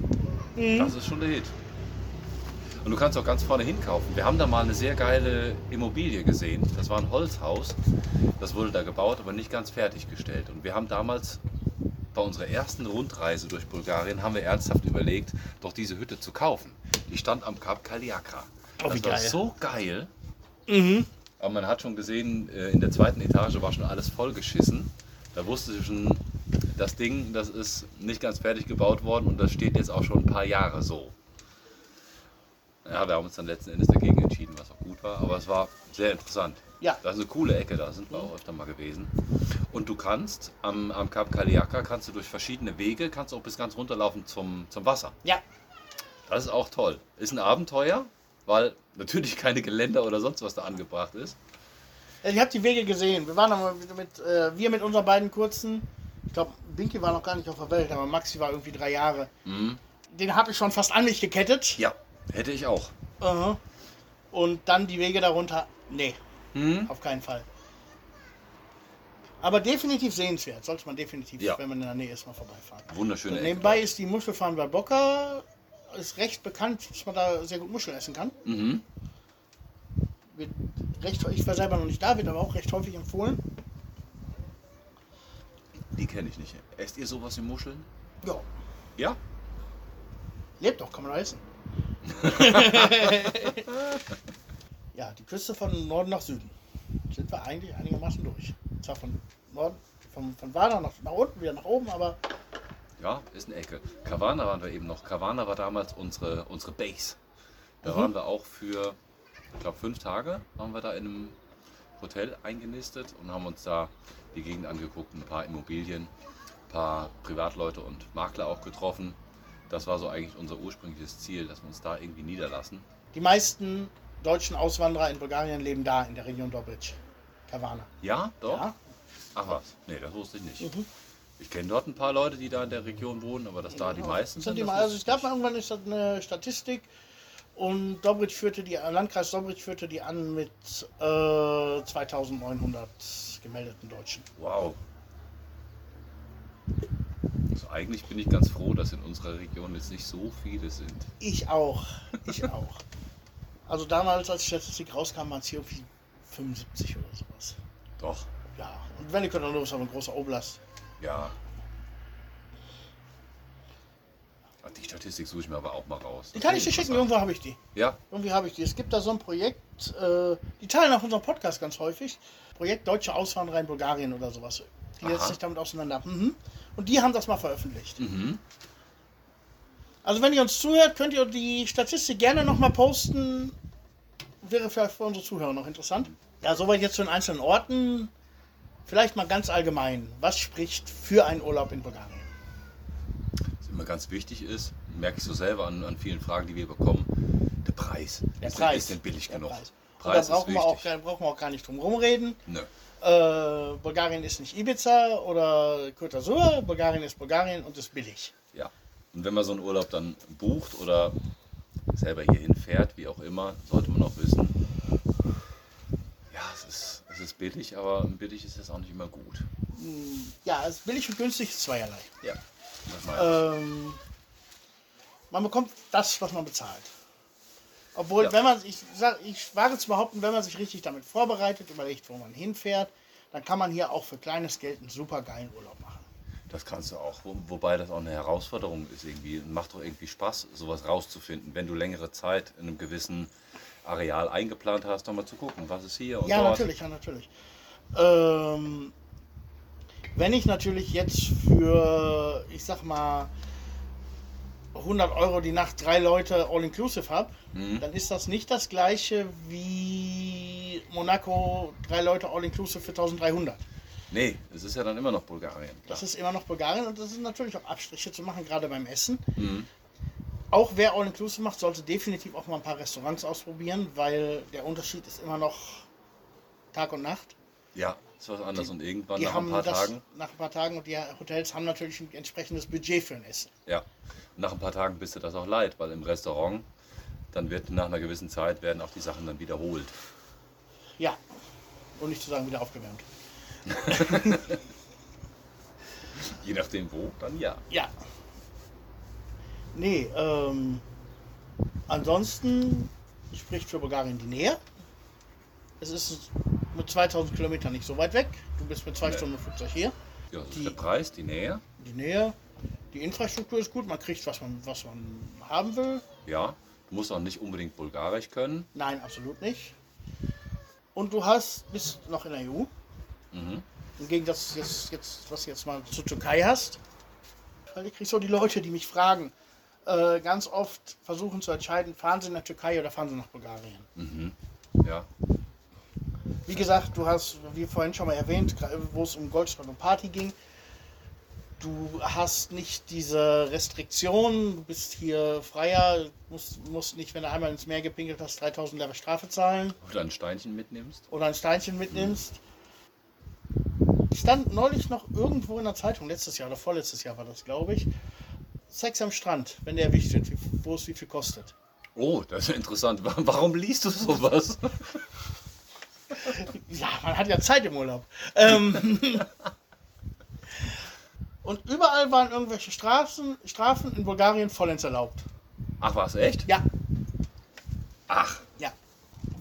Mhm. Das ist schon der Hit. Und du kannst auch ganz vorne hinkaufen. Wir haben da mal eine sehr geile Immobilie gesehen. Das war ein Holzhaus. Das wurde da gebaut, aber nicht ganz fertiggestellt. Und wir haben damals bei unserer ersten Rundreise durch Bulgarien haben wir ernsthaft überlegt, doch diese Hütte zu kaufen. Die stand am Kap Kaliakra. Oh, das war geil. so geil. Mhm. Aber man hat schon gesehen, äh, in der zweiten Etage war schon alles vollgeschissen. Da wusste ich schon, das Ding, das ist nicht ganz fertig gebaut worden und das steht jetzt auch schon ein paar Jahre so. Ja, wir haben uns dann letzten Endes dagegen entschieden, was auch gut war, aber es war sehr interessant. Ja. Das ist eine coole Ecke, da sind wir auch öfter mal gewesen. Und du kannst am, am Kap Kaliaka kannst du durch verschiedene Wege, kannst auch bis ganz runterlaufen zum, zum Wasser. Ja, Das ist auch toll. Ist ein Abenteuer, weil natürlich keine Geländer oder sonst was da angebracht ist. ich habe die Wege gesehen. Wir waren aber mit, mit äh, wir mit unseren beiden kurzen. Ich glaube, Binky war noch gar nicht auf der Welt, aber Maxi war irgendwie drei Jahre. Mhm. Den habe ich schon fast an mich gekettet. Ja, hätte ich auch. Aha. Und dann die Wege darunter. Nee, Mhm. auf keinen Fall. Aber definitiv sehenswert. Sollte man definitiv, Ja. wenn man in der Nähe ist, mal vorbeifahren. Wunderschöne Und nebenbei ist die Muschelfarm bei Bocker ist recht bekannt, dass man da sehr gut Muscheln essen kann. Mhm. Wird recht, ich war selber noch nicht da, wird aber auch recht häufig empfohlen. Die kenne ich nicht. Esst ihr sowas wie Muscheln? Ja, Ja? lebt doch, kann man doch essen. ja, die Küste von Norden nach Süden. Sind wir eigentlich einigermaßen durch. Zwar von Norden, von, von Warna nach, nach unten, wieder nach oben, aber Ja, ist eine Ecke. Kavana waren wir eben noch. Kavana war damals unsere, unsere Base. Da Mhm. waren wir auch für, ich glaube, fünf Tage waren wir da in einem Hotel eingenistet und haben uns da die Gegend angeguckt, ein paar Immobilien, ein paar Privatleute und Makler auch getroffen. Das war so eigentlich unser ursprüngliches Ziel, dass wir uns da irgendwie niederlassen. die meisten deutschen Auswanderer in Bulgarien leben da in der Region Dobric. Kavana. Ja, doch? Ja, Ach was, nee, das wusste ich nicht. Mhm. Ich kenne dort ein paar Leute, die da in der Region wohnen, aber dass da die meisten sind die das mal, also es gab ich mal irgendwann ist das eine Statistik und Dobric führte die, Landkreis Dobric führte die an mit äh, 2900 gemeldeten Deutschen. Wow. Also eigentlich bin ich ganz froh, dass in unserer Region jetzt nicht so viele sind. Ich auch, ich auch. Also damals, als die Statistik rauskam, waren es hier irgendwie 75 oder sowas. Doch, Ja, und wenn ich könnte, nur ist aber ein großer Oblast. ja. Die Statistik suche ich mir aber auch mal raus. Die kann ich dir schicken, irgendwo habe ich die. Ja, Irgendwie habe ich die. Es gibt da so ein Projekt, äh, die teilen auch unseren Podcast ganz häufig. Projekt Deutsche Auswanderer in Bulgarien oder sowas. Die jetzt Aha. sich damit auseinander. Mhm. Und die haben das mal veröffentlicht. mhm. Also wenn ihr uns zuhört, könnt ihr die Statistik gerne nochmal posten. Wäre vielleicht für unsere Zuhörer noch interessant. Ja, soweit jetzt zu den einzelnen Orten. Vielleicht mal ganz allgemein. Was spricht für einen Urlaub in Bulgarien? Was immer ganz wichtig ist, merke ich so selber an, an vielen Fragen, die wir bekommen, der Preis. Der ist, Preis. ist denn billig Der genug? Preis. Preis, da brauchen wir, auch, brauchen wir auch gar nicht drum rumreden. Nö. Äh, Bulgarien ist nicht Ibiza oder Côte d'Azur. Bulgarien ist Bulgarien und ist billig. Ja. Und wenn man so einen Urlaub dann bucht oder selber hierhin fährt, wie auch immer, sollte man auch wissen, ja, es ist, es ist billig, aber billig ist es auch nicht immer gut. Ja, es ist billig und günstig ist zweierlei. Ja. Das meine ich. Ähm, man bekommt das, was man bezahlt. Obwohl, Ja. wenn man, ich, sag, ich wage zu behaupten, wenn man sich richtig damit vorbereitet, überlegt, wo man hinfährt, dann kann man hier auch für kleines Geld einen super geilen Urlaub machen. Das kannst du auch. Wo, wobei das auch eine Herausforderung ist irgendwie. Macht doch irgendwie Spaß, sowas rauszufinden, wenn du längere Zeit in einem gewissen Areal eingeplant hast, nochmal zu gucken, was ist hier und Ja, dort. natürlich, ja, natürlich. Ähm, wenn ich natürlich jetzt für, ich sag mal, 100 Euro die Nacht drei Leute all-inclusive habe, Mhm. dann ist das nicht das gleiche wie Monaco drei Leute all-inclusive für 1300. Nee, es ist ja dann immer noch Bulgarien. Klar. Das ist immer noch Bulgarien und das sind natürlich auch Abstriche zu machen, gerade beim Essen. Mhm. Auch wer All-Inclusive macht, sollte definitiv auch mal ein paar Restaurants ausprobieren, weil der Unterschied ist immer noch Tag und Nacht. Ja, ist was anderes. Und irgendwann Die nach ein paar Tagen, nach ein paar Tagen und die Hotels haben natürlich ein entsprechendes Budget für ein Essen. ja, nach ein paar Tagen bist du das auch leid, weil im Restaurant, dann wird nach einer gewissen Zeit werden auch die Sachen dann wiederholt. Ja. Und nicht zu sagen, wieder aufgewärmt. Je nachdem wo, dann ja. Ja. Nee, ähm, ansonsten spricht für Bulgarien die Nähe. Es ist mit 2000 Kilometern nicht so weit weg. Du bist mit zwei Nee. Stunden Flugzeug hier. Ja, das ist Die- der Preis, die Nähe. Die Nähe, die Infrastruktur ist gut. Man kriegt, was man, was man haben will. Ja, du musst auch nicht unbedingt Bulgarisch können. Nein, absolut nicht. Und du hast, bist noch in der EU. Mhm. Im Gegensatz jetzt, jetzt, was du jetzt mal zur Türkei hast. Weil ich kriege so die Leute, die mich fragen, äh, ganz oft versuchen zu entscheiden, fahren sie nach Türkei oder fahren sie nach Bulgarien. Mhm. Ja, Wie gesagt, du hast, wie vorhin schon mal erwähnt, wo es um Goldstadt und Party ging, du hast nicht diese Restriktion, du bist hier freier, musst, musst nicht, wenn du einmal ins Meer gepinkelt hast, 3000 Level Strafe zahlen. oder ein Steinchen mitnimmst. oder ein Steinchen mitnimmst. Stand neulich noch irgendwo in der Zeitung, letztes Jahr oder vorletztes Jahr war das, glaube ich. Sex am Strand, wenn der erwischt wird, wo es wie viel kostet. Oh, das ist interessant. Warum liest du sowas? Ja, man hat ja Zeit im Urlaub. Ähm, und überall waren irgendwelche Strafen, Strafen in Bulgarien vollends erlaubt. Ach was, echt? Ja, Ach, ja.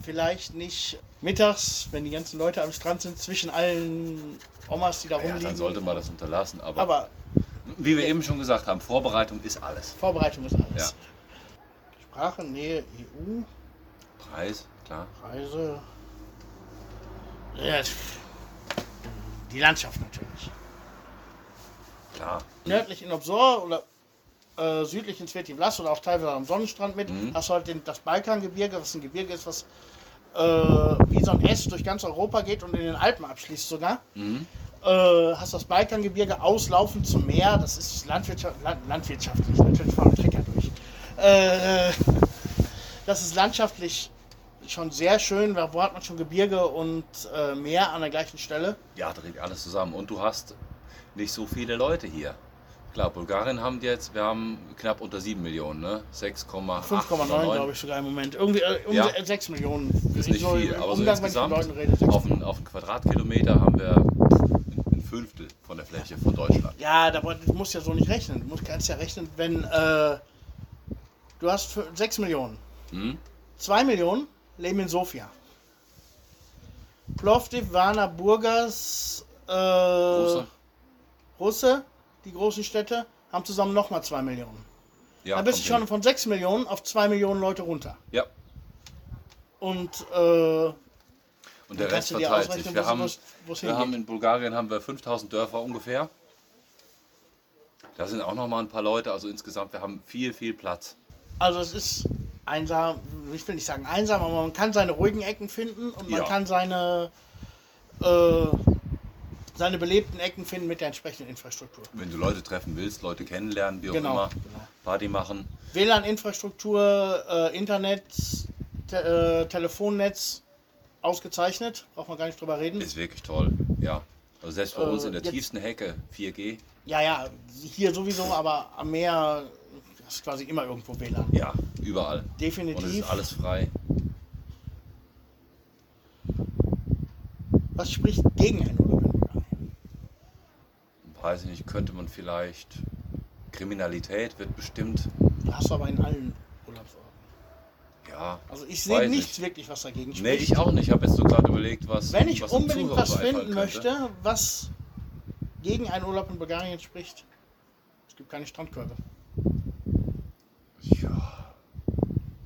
Vielleicht nicht mittags, wenn die ganzen Leute am Strand sind, zwischen allen Omas, die da ja, rumliegen. dann sollte man das unterlassen. Aber, Aber wie wir eben schon gesagt haben, Vorbereitung ist alles. Vorbereitung ist alles. Ja. Sprache, Nähe, EU, Preis, klar. Reise. Ja, die Landschaft natürlich. Klar. Nördlich in Obsor oder äh, südlich in Sveti Vlas oder auch teilweise am Sonnenstrand mit, Mhm. hast du halt den, das Balkangebirge, was ein Gebirge ist, was äh, wie so ein S durch ganz Europa geht und in den Alpen abschließt sogar. Mhm. Äh, hast das Balkangebirge auslaufend zum Meer, das ist landwirtschaft, land, landwirtschaftlich, natürlich fahren wir Trecker durch. Äh, das ist landschaftlich schon sehr schön, da wo hat man schon Gebirge und äh, Meer an der gleichen Stelle. Ja, dreht alles zusammen. Und du hast nicht so viele Leute hier. Klar, Bulgarien haben jetzt, wir haben knapp unter 7 Millionen, ne? 6,8 5,9 oder 9. glaube ich sogar im Moment. Irgendwie äh, um Ja. 6 Millionen. Ist nicht So viel, aber so Umgang, mit insgesamt rede, auf einen, auf einen Quadratkilometer haben wir ein, Fünftel von der Fläche von Deutschland. Ja, da du musst ja so nicht rechnen. Du musst, kannst ja rechnen, wenn äh, du hast für 6 Millionen. Hm? 2 Millionen leben in Sofia. Plovdiv, Varna, Burgas, äh, Große? Russe, die großen Städte, haben zusammen nochmal 2 Millionen. Ja, da bist du schon von 6 Millionen auf 2 Millionen Leute runter. hin. Ja, Und äh, und der Rest verteilt sich. Wir wo- haben, wir haben in Bulgarien haben wir 5000 Dörfer ungefähr. Da sind auch noch mal ein paar Leute, also insgesamt, wir haben viel, viel Platz. Also es ist einsam, ich will nicht sagen einsam, aber man kann seine ruhigen Ecken finden und man Ja. kann seine, äh, seine belebten Ecken finden mit der entsprechenden Infrastruktur. Wenn du Leute treffen willst, Leute kennenlernen, wie auch Genau, immer, genau. Party machen. WLAN-Infrastruktur, äh, Internet, te äh, Telefonnetz ausgezeichnet, braucht man gar nicht drüber reden. Ist wirklich toll, ja. Also selbst bei Äh, uns in der jetzt- tiefsten Hecke 4G, Ja, ja, hier sowieso, aber am Meer ist quasi immer irgendwo WLAN. ja, überall. Definitiv. Und es ist alles frei. Was spricht gegen ein Urlaub in Bulgarien? Weiß ich nicht, könnte man vielleicht. Kriminalität wird bestimmt, Du hast aber in allen Urlaubsorten. ja. Also ich sehe nichts wirklich, was dagegen Nee, spricht. ich auch nicht. Ich habe jetzt so gerade überlegt, was. Wenn ich was unbedingt was finden möchte, was gegen einen Urlaub in Bulgarien spricht, es gibt keine Strandkörbe. Ja,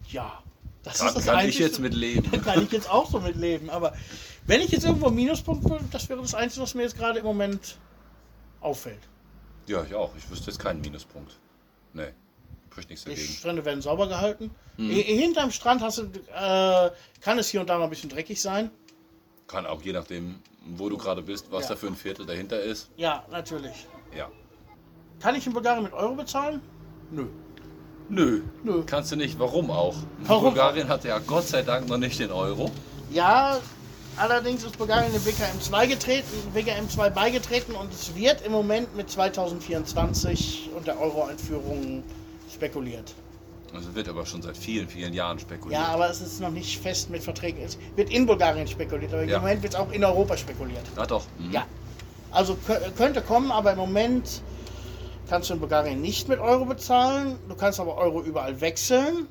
Ja, das kann, ist das kann ich jetzt mit leben. kann ich jetzt auch so mitleben. Aber wenn ich jetzt irgendwo einen Minuspunkt würde, das wäre das Einzige, was mir jetzt gerade im Moment auffällt. Ja, ich auch. Ich wüsste jetzt keinen Minuspunkt. Nee, spricht nichts Die dagegen. Strände werden sauber gehalten. I- Hinterm Strand hast du, äh, kann es hier und da mal ein bisschen dreckig sein. Kann auch je nachdem, wo du gerade bist, was Ja. da für ein Viertel dahinter ist. Ja, natürlich. Ja. Kann ich in Bulgarien mit Euro bezahlen? Nö. Nö, Nö. kannst du nicht. Warum auch? Warum? Bulgarien hat ja Gott sei Dank noch nicht den Euro. Ja, allerdings ist Bulgarien dem WKM 2 getreten, WKM 2 beigetreten und es wird im Moment mit 2024 und der Euro-Einführung spekuliert. Also wird aber schon seit vielen, vielen Jahren spekuliert. Ja, aber es ist noch nicht fest mit Verträgen. Es wird in Bulgarien spekuliert, aber Ja. im Moment wird es auch in Europa spekuliert. Ah, doch. Mhm. Ja. Also kö- könnte kommen, aber im Moment kannst du in Bulgarien nicht mit Euro bezahlen. Du kannst aber Euro überall wechseln.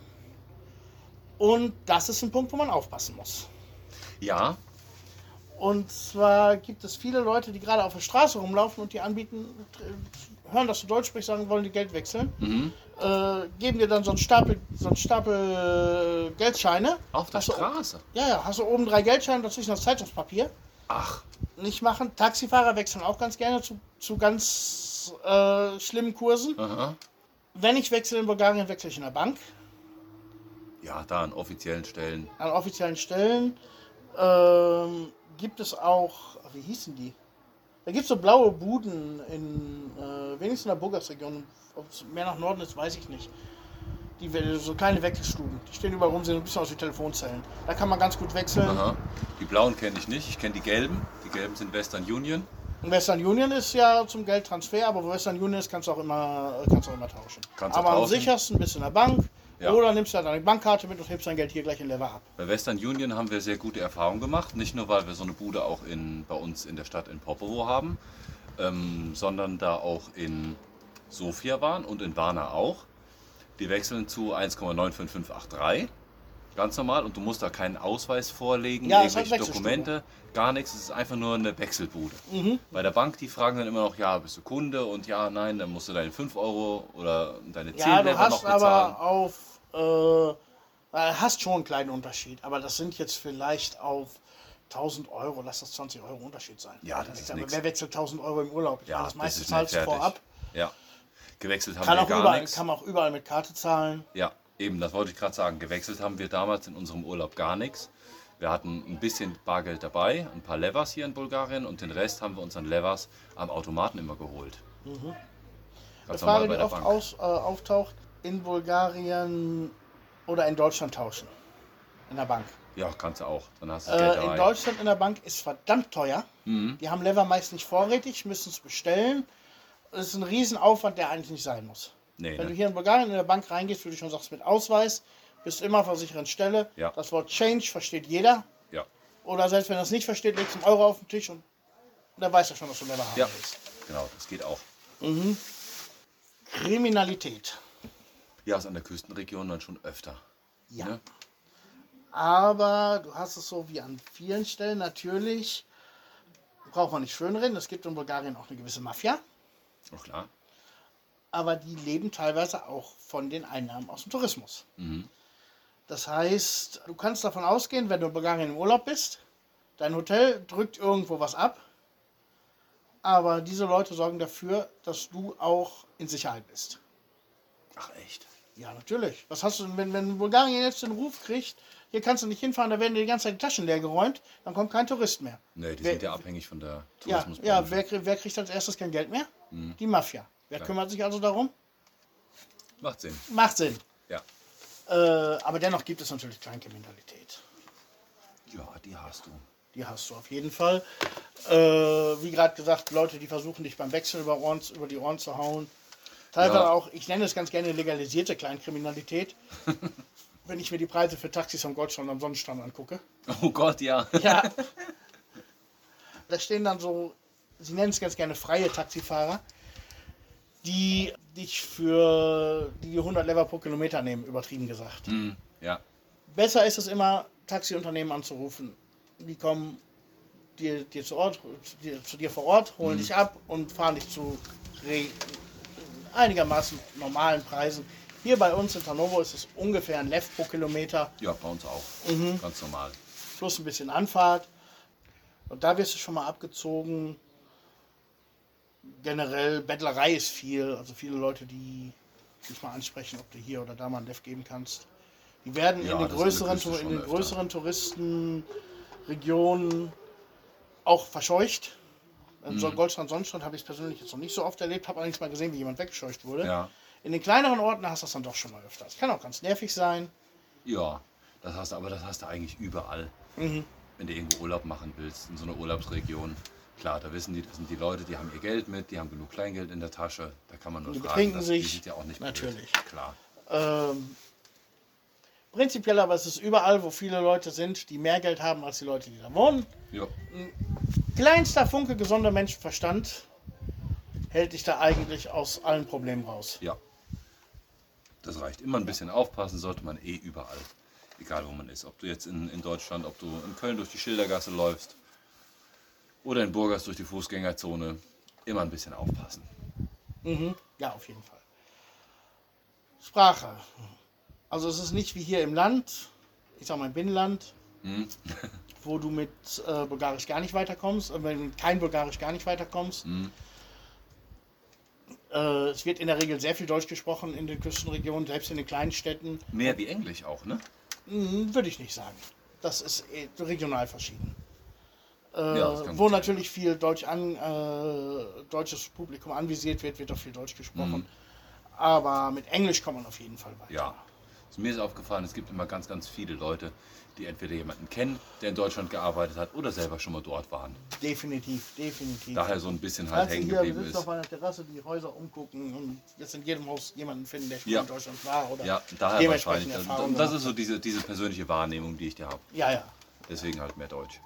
Und das ist ein Punkt, wo man aufpassen muss. Ja, Und zwar gibt es viele Leute, die gerade auf der Straße rumlaufen und die anbieten, hören, dass du Deutsch sprichst, sagen, wollen die Geld wechseln. mhm. Äh, geben dir dann so einen Stapel, so einen Stapel äh, Geldscheine. auf der Hast du- Straße. Ja, ja, hast du oben drei Geldscheine, dazwischen das Zeitungspapier. Ach, Nicht machen. Taxifahrer wechseln auch ganz gerne zu, zu ganz äh, schlimmen Kursen. aha. Wenn ich wechsle in Bulgarien, wechsle ich in der Bank. Ja, da an offiziellen Stellen. An offiziellen Stellen. Ähm, gibt es auch, wie hießen die? Da gibt es so blaue Buden in, äh, wenigstens in der Burgasregion. Ob es mehr nach Norden ist, weiß ich nicht. Die we- so kleine Wechselstuben. Die stehen überall rum, sehen ein bisschen aus wie Telefonzellen. Da kann man ganz gut wechseln. Aha. Die blauen kenne ich nicht. Ich kenne die gelben. Die gelben sind Western Union. Und Western Union ist ja zum Geldtransfer, aber wo Western Union ist, kannst du auch immer, kannst du auch immer tauschen. Kannst aber am tauschen. sichersten bist du in der Bank. Ja. Oder nimmst du halt deine Bankkarte mit und hebst dein Geld hier gleich in Lever ab. Bei Western Union haben wir sehr gute Erfahrungen gemacht. Nicht nur, weil wir so eine Bude auch in, bei uns in der Stadt in Popovo haben, ähm, sondern da auch in Sofia waren und in Varna auch. Die wechseln zu 1,95583. Ganz normal. Und du musst da keinen Ausweis vorlegen, Ja, irgendwelche. Dokumente, gar nichts. Es ist einfach nur eine Wechselbude. Mhm. Bei der Bank, die fragen dann immer noch, ja, bist du Kunde? Und ja, nein, dann musst du deine 5 Euro oder deine 10 Ja, du Lever noch hast bezahlen. aber auf, äh, hast schon einen kleinen Unterschied, aber das sind jetzt vielleicht auf 1000 Euro, lass das 20 Euro Unterschied sein. Ja, das ist nix. wer wechselt 1000 Euro im Urlaub? Ich ja, meine, das meiste zahlst du vorab. Ja. Gewechselt haben Kann wir auch, gar überall, nichts. kann man auch überall mit Karte zahlen. Ja, eben, das wollte ich gerade sagen. Gewechselt haben wir damals in unserem Urlaub gar nichts. Wir hatten ein bisschen Bargeld dabei, ein paar Levers hier in Bulgarien und den Rest haben wir uns an Levers am Automaten immer geholt. Eine Ganz normal Frage, die oft aus, äh, auftaucht, in Bulgarien oder in Deutschland tauschen. In der Bank. Ja, kannst du auch. Dann hast du das Geld Äh, in. Deutschland in der Bank ist verdammt teuer. Mhm. Die haben Lever meist nicht vorrätig, müssen es bestellen. Das ist ein Riesenaufwand, der eigentlich nicht sein muss. Nee, Wenn du ne? hier in Bulgarien in der Bank reingehst, wie du schon sagst, mit Ausweis, bist immer auf der sicheren Stelle. Ja. Das Wort Change versteht jeder. Ja, Oder selbst wenn er es nicht versteht, legst du einen Euro auf den Tisch und der weiß ja schon, dass du Lever haben ja, willst. genau, das geht auch. Kriminalität. Ja, ist an der Küstenregion dann schon öfter. Ja. Ne? Aber du hast es so wie an vielen Stellen natürlich. Braucht man nicht schönreden. Es gibt in Bulgarien auch eine gewisse Mafia. Auch klar. Aber die leben teilweise auch von den Einnahmen aus dem Tourismus. Mhm. Das heißt, du kannst davon ausgehen, wenn du in Bulgarien im Urlaub bist, dein Hotel drückt irgendwo was ab, aber diese Leute sorgen dafür, dass du auch in Sicherheit bist. Ach echt? Ja, natürlich. Was hast du denn, wenn, wenn Bulgarien jetzt den Ruf kriegt, hier kannst du nicht hinfahren, da werden dir die ganze Zeit die Taschen leer geräumt, dann kommt kein Tourist mehr. Nee, die Wer- sind ja abhängig von der Ja, Tourismusbranche. ja wer, krie- wer kriegt als erstes kein Geld mehr? Die Mafia. Wer Klar. kümmert sich also darum? Macht Sinn. Macht Sinn. Ja. Äh, aber dennoch gibt es natürlich Kleinkriminalität. Ja, die hast du. Die hast du auf jeden Fall. Äh, wie gerade gesagt, Leute, die versuchen dich beim Wechsel über, Ohren, über die Ohren zu hauen. Teilweise Ja. auch, ich nenne es ganz gerne legalisierte Kleinkriminalität. wenn ich mir die Preise für Taxis am Goldstrand am Sonnenstrand angucke. Oh Gott, ja. Ja. da stehen dann so, sie nennen es ganz gerne freie Taxifahrer, die dich für die 100 Lever pro Kilometer nehmen, übertrieben gesagt. Hm, ja. Besser ist es immer, Taxiunternehmen anzurufen. Die kommen dir, dir, zu, Ort, dir, zu dir vor Ort, holen dich ab und fahren dich zu einigermaßen normalen Preisen. Hier bei uns in Tanovo ist es ungefähr ein Lev pro Kilometer Ja, bei uns auch. Mhm. Ganz normal. plus ein bisschen Anfahrt. Und da wirst du schon mal abgezogen. Generell, Bettlerei ist viel. Also viele Leute, die dich mal ansprechen, ob du hier oder da mal ein Lev geben kannst. Die werden Ja, in den größeren, in den größeren Touristenregionen auch verscheucht. In so Goldstrand, Sonnenstrand habe ich es persönlich jetzt noch nicht so oft erlebt, habe allerdings mal gesehen, wie jemand weggescheucht wurde. Ja. In den kleineren Orten hast du das dann doch schon mal öfter. Das kann auch ganz nervig sein. Ja, das hast du, aber das hast du eigentlich überall. Wenn du irgendwo Urlaub machen willst, in so einer Urlaubsregion. Klar, da wissen die, das sind die Leute, die haben ihr Geld mit, die haben genug Kleingeld in der Tasche. Da kann man nur Die fragen. das, sich. Die sind ja auch nicht blöd. Natürlich. Klar. Ähm, prinzipiell aber ist es überall, wo viele Leute sind, die mehr Geld haben als die Leute, die da wohnen. Ja. Kleinster Funke gesunder Menschenverstand hält dich da eigentlich aus allen Problemen raus. ja. Das reicht. Immer ein bisschen aufpassen sollte man eh überall. Egal wo man ist. Ob du jetzt in, in Deutschland, ob du in Köln durch die Schildergasse läufst oder in Burgas durch die Fußgängerzone. Immer ein bisschen aufpassen. Mhm. Ja, auf jeden Fall. Sprache. Also es ist nicht wie hier im Land, ich sag mal im Binnenland, Mhm. wo du mit äh, Bulgarisch gar nicht weiterkommst, äh, wenn du mit kein Bulgarisch gar nicht weiterkommst. Mhm. Äh, es wird in der Regel sehr viel Deutsch gesprochen in den Küstenregionen, selbst in den kleinen Städten. Mehr wie Englisch auch, ne? Hm, Würde ich nicht sagen. Das ist eh regional verschieden. Äh, Ja, wo sein. natürlich viel Deutsch an, äh, deutsches Publikum anvisiert wird, wird auch viel Deutsch gesprochen. Aber mit Englisch kommt man auf jeden Fall weiter. Mhm. Ja. Also mir ist aufgefallen, es gibt immer ganz, ganz viele Leute, die entweder jemanden kennen, der in Deutschland gearbeitet hat oder selber schon mal dort waren. Definitiv, definitiv. Daher so ein bisschen halt hängen geblieben ist. auf einer Terrasse, die Häuser umgucken und jetzt in jedem Haus jemanden finden, der schon Ja. in Deutschland war oder Ja, daher wahrscheinlich. Und das ist so diese, diese persönliche Wahrnehmung, die ich da habe. Ja, ja. Deswegen halt mehr Deutsch.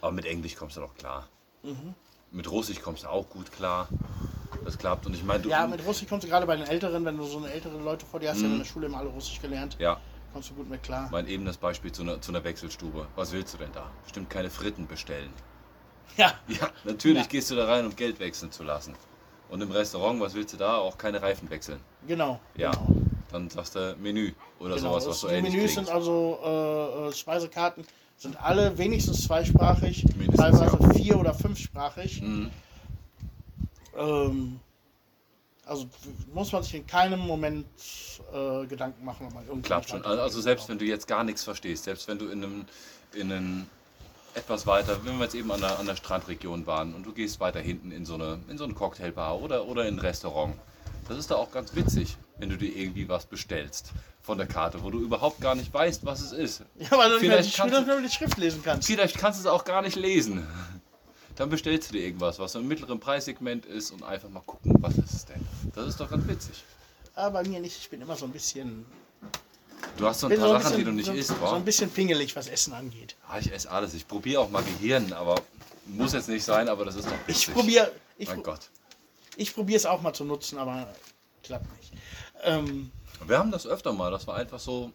Aber mit Englisch kommst du doch klar. Mhm. Mit Russisch kommst du auch gut klar. Das klappt. Und ich meine. Ja, mit Russisch kommst du gerade bei den Älteren, wenn du so eine ältere Leute vor dir hast, Mhm. die haben in der Schule immer alle Russisch gelernt, ja, kommst du gut mit klar. mein eben das Beispiel zu einer, zu einer Wechselstube. Was willst du denn da? Bestimmt keine Fritten bestellen. Ja, Ja, natürlich Ja. gehst du da rein, um Geld wechseln zu lassen. Und im Restaurant, was willst du da? Auch keine Reifen wechseln. genau. Ja. genau. Dann sagst du Menü oder Genau, sowas, das- was so die ähnlich Menüs klingt. sind also äh, äh, Speisekarten sind alle wenigstens zweisprachig, Mindestens, teilweise ja. vier- oder fünfsprachig. Mhm. Ähm, also muss man sich in keinem Moment äh, Gedanken machen, ob man irgendwie. Klappt schon. Also selbst wenn du jetzt gar nichts verstehst, selbst wenn du in einem, in einem etwas weiter, wenn wir jetzt eben an der, an der Strandregion waren und du gehst weiter hinten in so eine, in so eine Cocktailbar oder, oder in ein Restaurant. Das ist da auch ganz witzig, wenn du dir irgendwie was bestellst von der Karte, wo du überhaupt gar nicht weißt, was es ist. Ja, weil du Vielleicht nicht kannst mehr, die Schrift lesen kannst. Vielleicht kannst du es auch gar nicht lesen. Dann bestellst du dir irgendwas, was so im mittleren Preissegment ist und einfach mal gucken, was ist es denn. Das ist doch ganz witzig. Aber bei mir nicht. Ich bin immer so ein bisschen. Du hast so ein bin paar so ein Sachen, die bisschen, du nicht so, isst, so wa? ein bisschen pingelig, was Essen angeht. Ah, ich esse alles. Ich probiere auch mal Gehirn, aber muss jetzt nicht sein, aber das ist doch Ich witzig. probiere ich, Mein pro- Gott. ich probiere es auch mal zu nutzen, aber klappt nicht. Ähm, Wir haben das öfter mal, dass wir einfach so,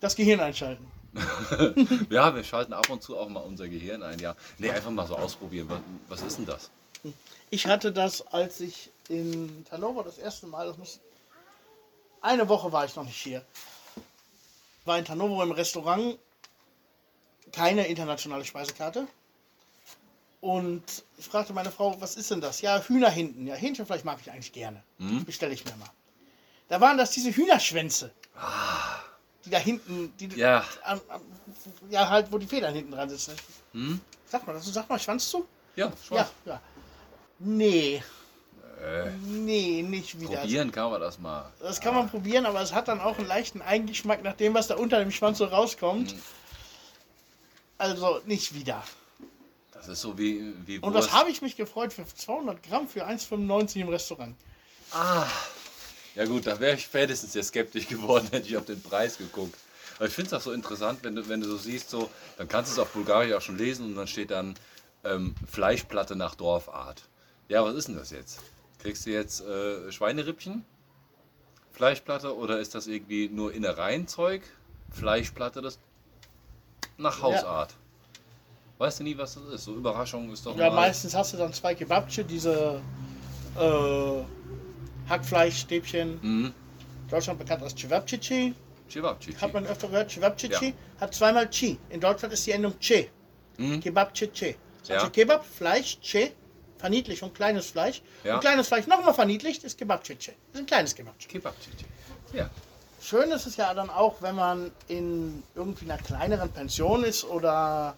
das Gehirn einschalten. ja, wir schalten ab und zu auch mal unser Gehirn ein, ja. Nee, einfach mal so ausprobieren. Was, ist denn das? Ich hatte das, als ich in Hannover das erste Mal, das muss. Eine Woche war ich noch nicht hier. War in Hannover im Restaurant keine internationale Speisekarte. Und ich fragte meine Frau, was ist denn das? Ja, Hühner hinten. Ja, Hähnchenfleisch mag ich eigentlich gerne. Bestelle ich mir mal. Da waren das diese Hühnerschwänze. Die da hinten, die, Ja. am- am- ja, halt, wo die Federn hinten dran sitzen. Sag mal, sag mal Schwanz zu? Ja, schon. Ja, ja. Nee. Nee, nicht wieder. Probieren kann man das mal. Das kann man probieren, aber es hat dann auch einen leichten Eigengeschmack nach dem, was da unter dem Schwanz so rauskommt. Mhm. Also nicht wieder. Das ist so wie, wie Und was habe ich mich gefreut für 200 Gramm für 1,95 im Restaurant. Ja gut, da wäre ich spätestens jetzt skeptisch geworden, hätte ich auf den Preis geguckt. Aber ich finde es auch so interessant, wenn du, wenn du so siehst, so, dann kannst du es auf Bulgarisch auch schon lesen und dann steht dann ähm, Fleischplatte nach Dorfart. Ja, was ist denn das jetzt? Kriegst du jetzt äh, Schweinerippchen? Fleischplatte oder ist das irgendwie nur Innereienzeug? Fleischplatte, das nach Hausart. Weißt du nie, was das ist? So Überraschung ist doch Ja, meistens hast du dann zwei Kebabche, diese äh, Hackfleischstäbchen. Mhm. Deutschland bekannt als Cevapcici. Cevapcici. Hat man öfter gehört, Cevapcici Ja. hat zweimal Chi. In Deutschland ist die Endung Ce. Mhm. Kebabcici. Ja. Also Kebab, Fleisch, Ce, Verniedlichung, kleines Fleisch. Ja. Und kleines Fleisch nochmal verniedlicht ist Kebabcici. Das ist ein kleines Kebabcici. Kebabcici. Ja. Schön ist es ja dann auch, wenn man in irgendwie einer kleineren Pension ist oder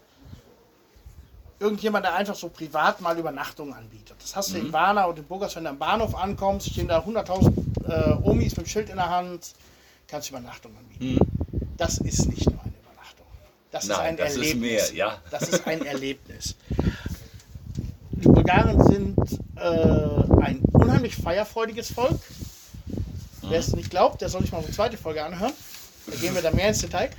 irgendjemand, der einfach so privat mal Übernachtungen anbietet. Das hast du Mhm. in Warna und in Burgas, wenn du am Bahnhof ankommst, stehen da 100.000 äh, Omis mit dem Schild in der Hand, kannst Übernachtungen anbieten. Das ist nicht nur eine Übernachtung. Das ist Mhm. Nein, ein das ist Erlebnis. mehr, ja. Das ist ein Erlebnis. Die Bulgaren sind äh, ein unheimlich feierfreudiges Volk. Wer es nicht glaubt, der soll sich mal unsere zweite Folge anhören. Da gehen wir da mehr ins Detail.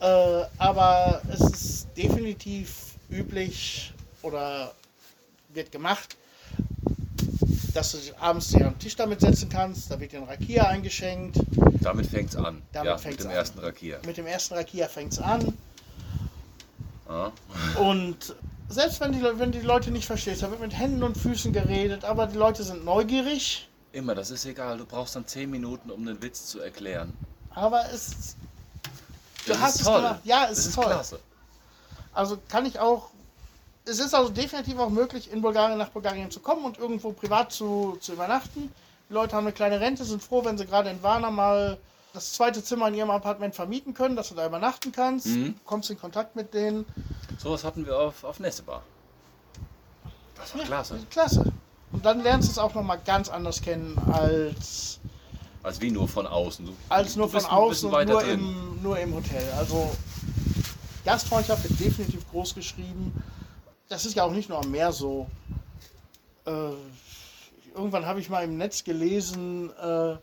Äh, aber es ist definitiv üblich oder wird gemacht, dass du dich abends dir am Tisch damit setzen kannst. Da wird dir ein Rakia eingeschenkt. Damit fängt es an. Damit ja, fängt's mit dem an. ersten Rakier. Mit dem ersten Rakia fängt es an. Ja. Und selbst wenn die, wenn die Leute nicht verstehst, da wird mit Händen und Füßen geredet, aber die Leute sind neugierig. Immer, das ist egal. Du brauchst dann 10 Minuten, um den Witz zu erklären. Aber es, du Das hast ist es toll. gemacht. Ja, es Das ist, ist toll. klasse. Also kann ich auch. Es ist also definitiv auch möglich, in Bulgarien nach Bulgarien zu kommen und irgendwo privat zu, zu übernachten. Die Leute haben eine kleine Rente, sind froh, wenn sie gerade in Varna mal das zweite Zimmer in ihrem Apartment vermieten können, dass du da übernachten kannst. Mhm. Kommst in Kontakt mit denen. Sowas hatten wir auf, auf Nessebar. Das war klasse. Klasse. Und dann lernst du es auch nochmal ganz anders kennen als, Als wie nur von außen. Du, als nur von außen und nur drin. im, nur im Hotel. Also Gastfreundschaft wird definitiv groß geschrieben. Das ist ja auch nicht nur am Meer so. Äh, irgendwann habe ich mal im Netz gelesen, äh,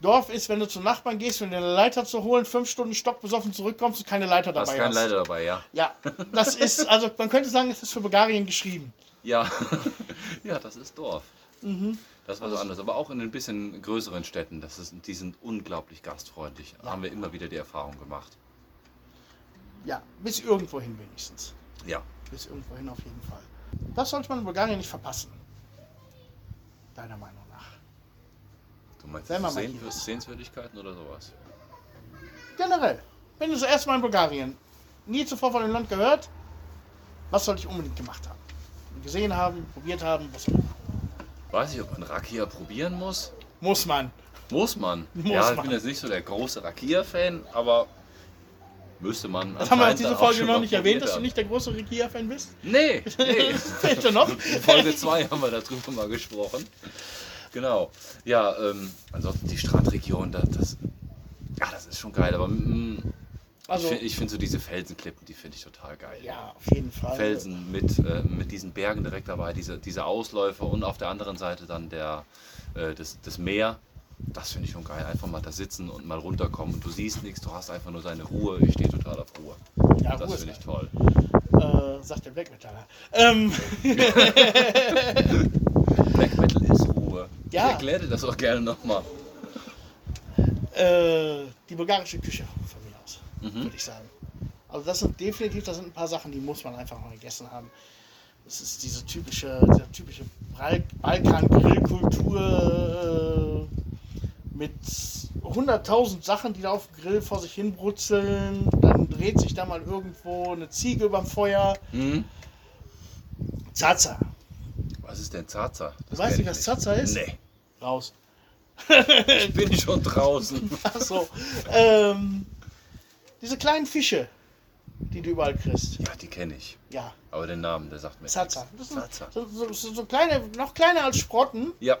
Dorf ist, wenn du zum Nachbarn gehst, wenn du eine Leiter zu holen, fünf Stunden stockbesoffen zurückkommst und keine Leiter Da dabei hast. Leiter dabei, ja. Ja, das ist, also man könnte sagen, es ist für Bulgarien geschrieben. Ja, ja das ist Dorf. Mhm. Das war so anders. Aber auch in ein bisschen größeren Städten, das ist, die sind unglaublich gastfreundlich. Haben wir immer wieder die Erfahrung gemacht. Ja, bis irgendwo hin wenigstens. Ja. Bis irgendwo hin auf jeden Fall. Das sollte man in Bulgarien nicht verpassen. Deiner Meinung nach. Du meinst Wenn man mal. Sehenswürdigkeiten oder sowas? Generell. Wenn du das erste Mal in Bulgarien nie zuvor von dem Land gehört, was sollte ich unbedingt gemacht haben? Gesehen haben, probiert haben, was auch immer. Weiß ich, ob man Rakia probieren muss? Muss man. Muss man. Muss ja, ich man. bin jetzt nicht so der große Rakia-Fan, aber müsste man. Das haben wir diese Folge noch nicht erwähnt, dass du nicht der große Rekia-Fan bist. Nee, nee. Noch? In Folge 2 haben wir darüber mal gesprochen. Genau. Ja, ähm, ansonsten die Strandregion, das, das, ja, das ist schon geil, aber mm, Also, ich finde ich find so diese Felsenklippen, die finde ich total geil. ja, auf jeden Fall. Felsen mit, äh, mit diesen Bergen direkt dabei, diese, diese Ausläufer und auf der anderen Seite dann der, äh, das, das Meer. Das finde ich schon geil. Einfach mal da sitzen und mal runterkommen und du siehst nichts, du hast einfach nur deine Ruhe. Ich stehe total auf Ruhe. Ja, das finde ich toll. Äh, sagt der Black Metaller. Ähm, Black Metal ist Ruhe. Ja. Ich erkläre dir das auch gerne nochmal. äh, die bulgarische Küche von mir aus, Mhm. würde ich sagen. Also das sind definitiv, das sind ein paar Sachen, die muss man einfach mal gegessen haben. Das ist diese typische, diese typische Bal- Balkan-Grillkultur äh, mit 100.000 Sachen, die da auf dem Grill vor sich hin brutzeln. Dann dreht sich da mal irgendwo eine Ziege überm Feuer. Hm? Zaza. Was ist denn Zaza? Das weißt nicht, ich was Zaza ist? Nee, Raus. ich bin schon draußen. Achso. Ähm, diese kleinen Fische, die du überall kriegst. Ja, die kenne ich. Ja, Aber den Namen, der sagt mir Zaza. Das nichts. sind Zaza. so, so, so kleine, noch kleiner als Sprotten, Ja.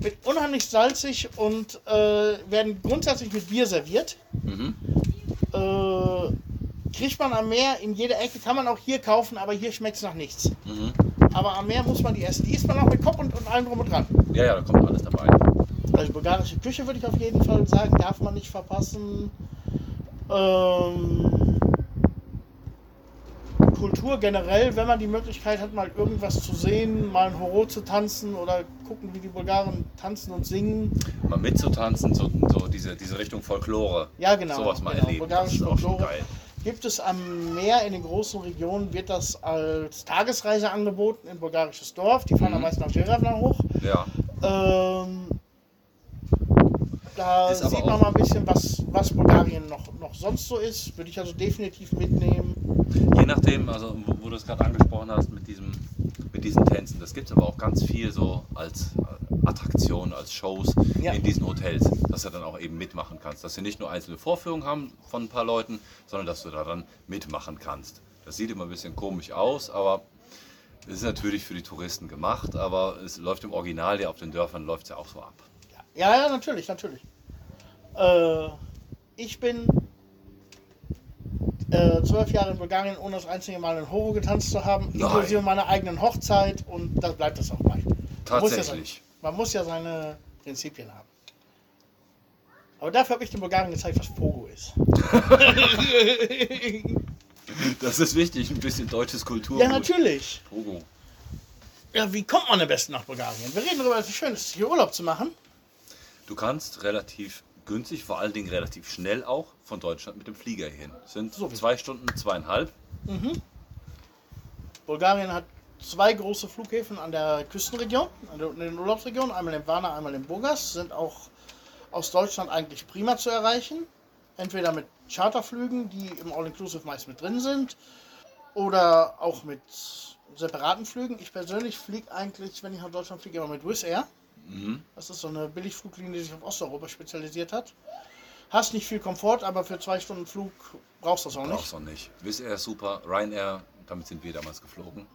Mit unheimlich salzig und äh, werden grundsätzlich mit Bier serviert. Mhm. Äh, kriegt man am Meer in jeder Ecke, kann man auch hier kaufen, aber hier schmeckt es nach nichts. Mhm. Aber am Meer muss man die essen. Die isst man auch mit Kopf und, und allem drum und dran. Ja, ja, da kommt alles dabei. Also bulgarische Küche würde ich auf jeden Fall sagen, darf man nicht verpassen. Ähm, Kultur generell, wenn man die Möglichkeit hat, mal irgendwas zu sehen, mal ein Horo zu tanzen oder gucken, wie die Bulgaren tanzen und singen. Mal mitzutanzen, so, so diese, diese Richtung Folklore. Ja, genau. Sowas mal genau. erleben. Das ist Bulgarische auch schon Folklore. geil. Gibt es am Meer in den großen Regionen, wird das als Tagesreise angeboten in bulgarisches Dorf. Die fahren Mhm. am meisten nach Jerevan hoch. Ja. Ähm, da sieht man mal ein bisschen, was, was Bulgarien noch, noch sonst so ist. Würde ich also definitiv mitnehmen. Je nachdem, also wo, wo du es gerade angesprochen hast mit diesem, mit diesen Tänzen, das gibt es aber auch ganz viel so als äh, Attraktion, als Shows Ja. in diesen Hotels, dass du dann auch eben mitmachen kannst. Dass sie nicht nur einzelne Vorführungen haben von ein paar Leuten, sondern dass du da dann mitmachen kannst. Das sieht immer ein bisschen komisch aus, aber es ist natürlich für die Touristen gemacht, aber es läuft im Original ja auf den Dörfern läuft es ja auch so ab. Ja, ja, natürlich, natürlich. Äh, ich bin äh, zwölf Jahre in Bulgarien, ohne das einzige Mal in Horo getanzt zu haben, Nein. inklusive meiner eigenen Hochzeit und da bleibt es auch bei. Man muss ja Tatsächlich. sein- Man muss ja seine Prinzipien haben. Aber dafür habe ich den Bulgaren gezeigt, was Pogo ist. Das ist wichtig, ein bisschen deutsches Kultur. Ja, natürlich. Pogo. Ja, wie kommt man am besten nach Bulgarien? Wir reden darüber, wie schön es ist, hier Urlaub zu machen. Du kannst relativ günstig, vor allen Dingen relativ schnell auch von Deutschland mit dem Flieger hin. Es sind So zwei Stunden, zweieinhalb. Bulgarien hat zwei große Flughäfen an der Küstenregion, an der, in den Urlaubsregionen, einmal in Varna, einmal in Burgas, sind auch aus Deutschland eigentlich prima zu erreichen. Entweder mit Charterflügen, die im All-Inclusive meist mit drin sind, oder auch mit separaten Flügen. Ich persönlich fliege eigentlich, wenn ich nach Deutschland fliege, immer mit Wizz Air. Mhm. Das ist so eine Billigfluglinie, die sich auf Osteuropa spezialisiert hat. Hast nicht viel Komfort, aber für zwei Stunden Flug brauchst du das auch nicht. Brauchst du nicht. Wizz Air ist super, Ryanair, damit sind wir damals geflogen.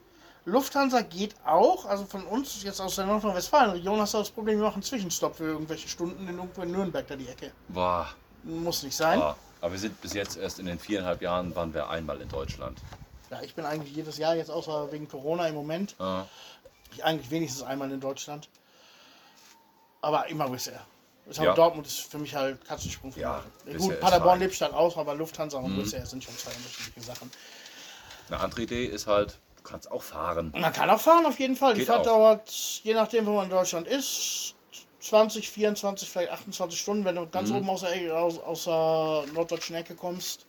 Lufthansa geht auch, also von uns jetzt aus der Nordrhein-Westfalen-Region hast du das Problem, wir machen einen Zwischenstopp für irgendwelche Stunden in irgendwo in Nürnberg da die Ecke. Boah, Muss nicht sein. boah. Aber wir sind bis jetzt erst in den viereinhalb Jahren waren wir einmal in Deutschland. Ja, ich bin eigentlich jedes Jahr jetzt außer wegen Corona im Moment, Äh, ich eigentlich wenigstens einmal in Deutschland. Aber immer Air. Ist Ja. Dortmund ist für mich halt Katzensprung. Ja, Gut, Paderborn. Mhm. lebt statt aus, aber Lufthansa und Wizz Air sind schon zwei unterschiedliche Sachen. eine andere Idee ist halt, du kannst auch fahren. Man kann auch fahren, auf jeden Fall. Die Geht Fahrt auch. dauert, je nachdem, wo man in Deutschland ist, 20, 24, vielleicht 28 Stunden. Wenn du ganz Mhm. oben aus der, aus, aus der norddeutschen Ecke kommst,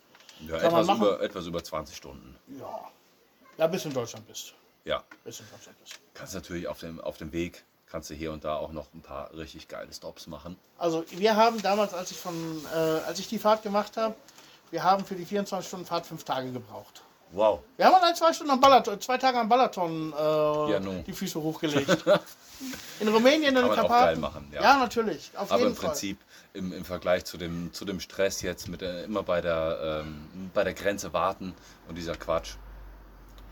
Ja, etwas über, etwas über 20 Stunden. ja. Ja, bis du in Deutschland bist. Ja, Bis du in Deutschland bist. kannst natürlich auf dem, auf dem Weg, kannst du hier und da auch noch ein paar richtig geile Stops machen. Also, wir haben damals, als ich, von, äh, als ich die Fahrt gemacht habe, wir haben für die 24 Stunden Fahrt fünf Tage gebraucht. Wow. Wir haben allein zwei Stunden am Balaton, zwei Tage am Balaton äh, Ja, die Füße hochgelegt. In Rumänien in den Kann man auch Karpaten. geil machen, ja. ja. natürlich. Auf Aber im. Prinzip im, im Vergleich zu dem, zu dem Stress jetzt mit der, immer bei der, ähm, bei der Grenze warten und dieser Quatsch.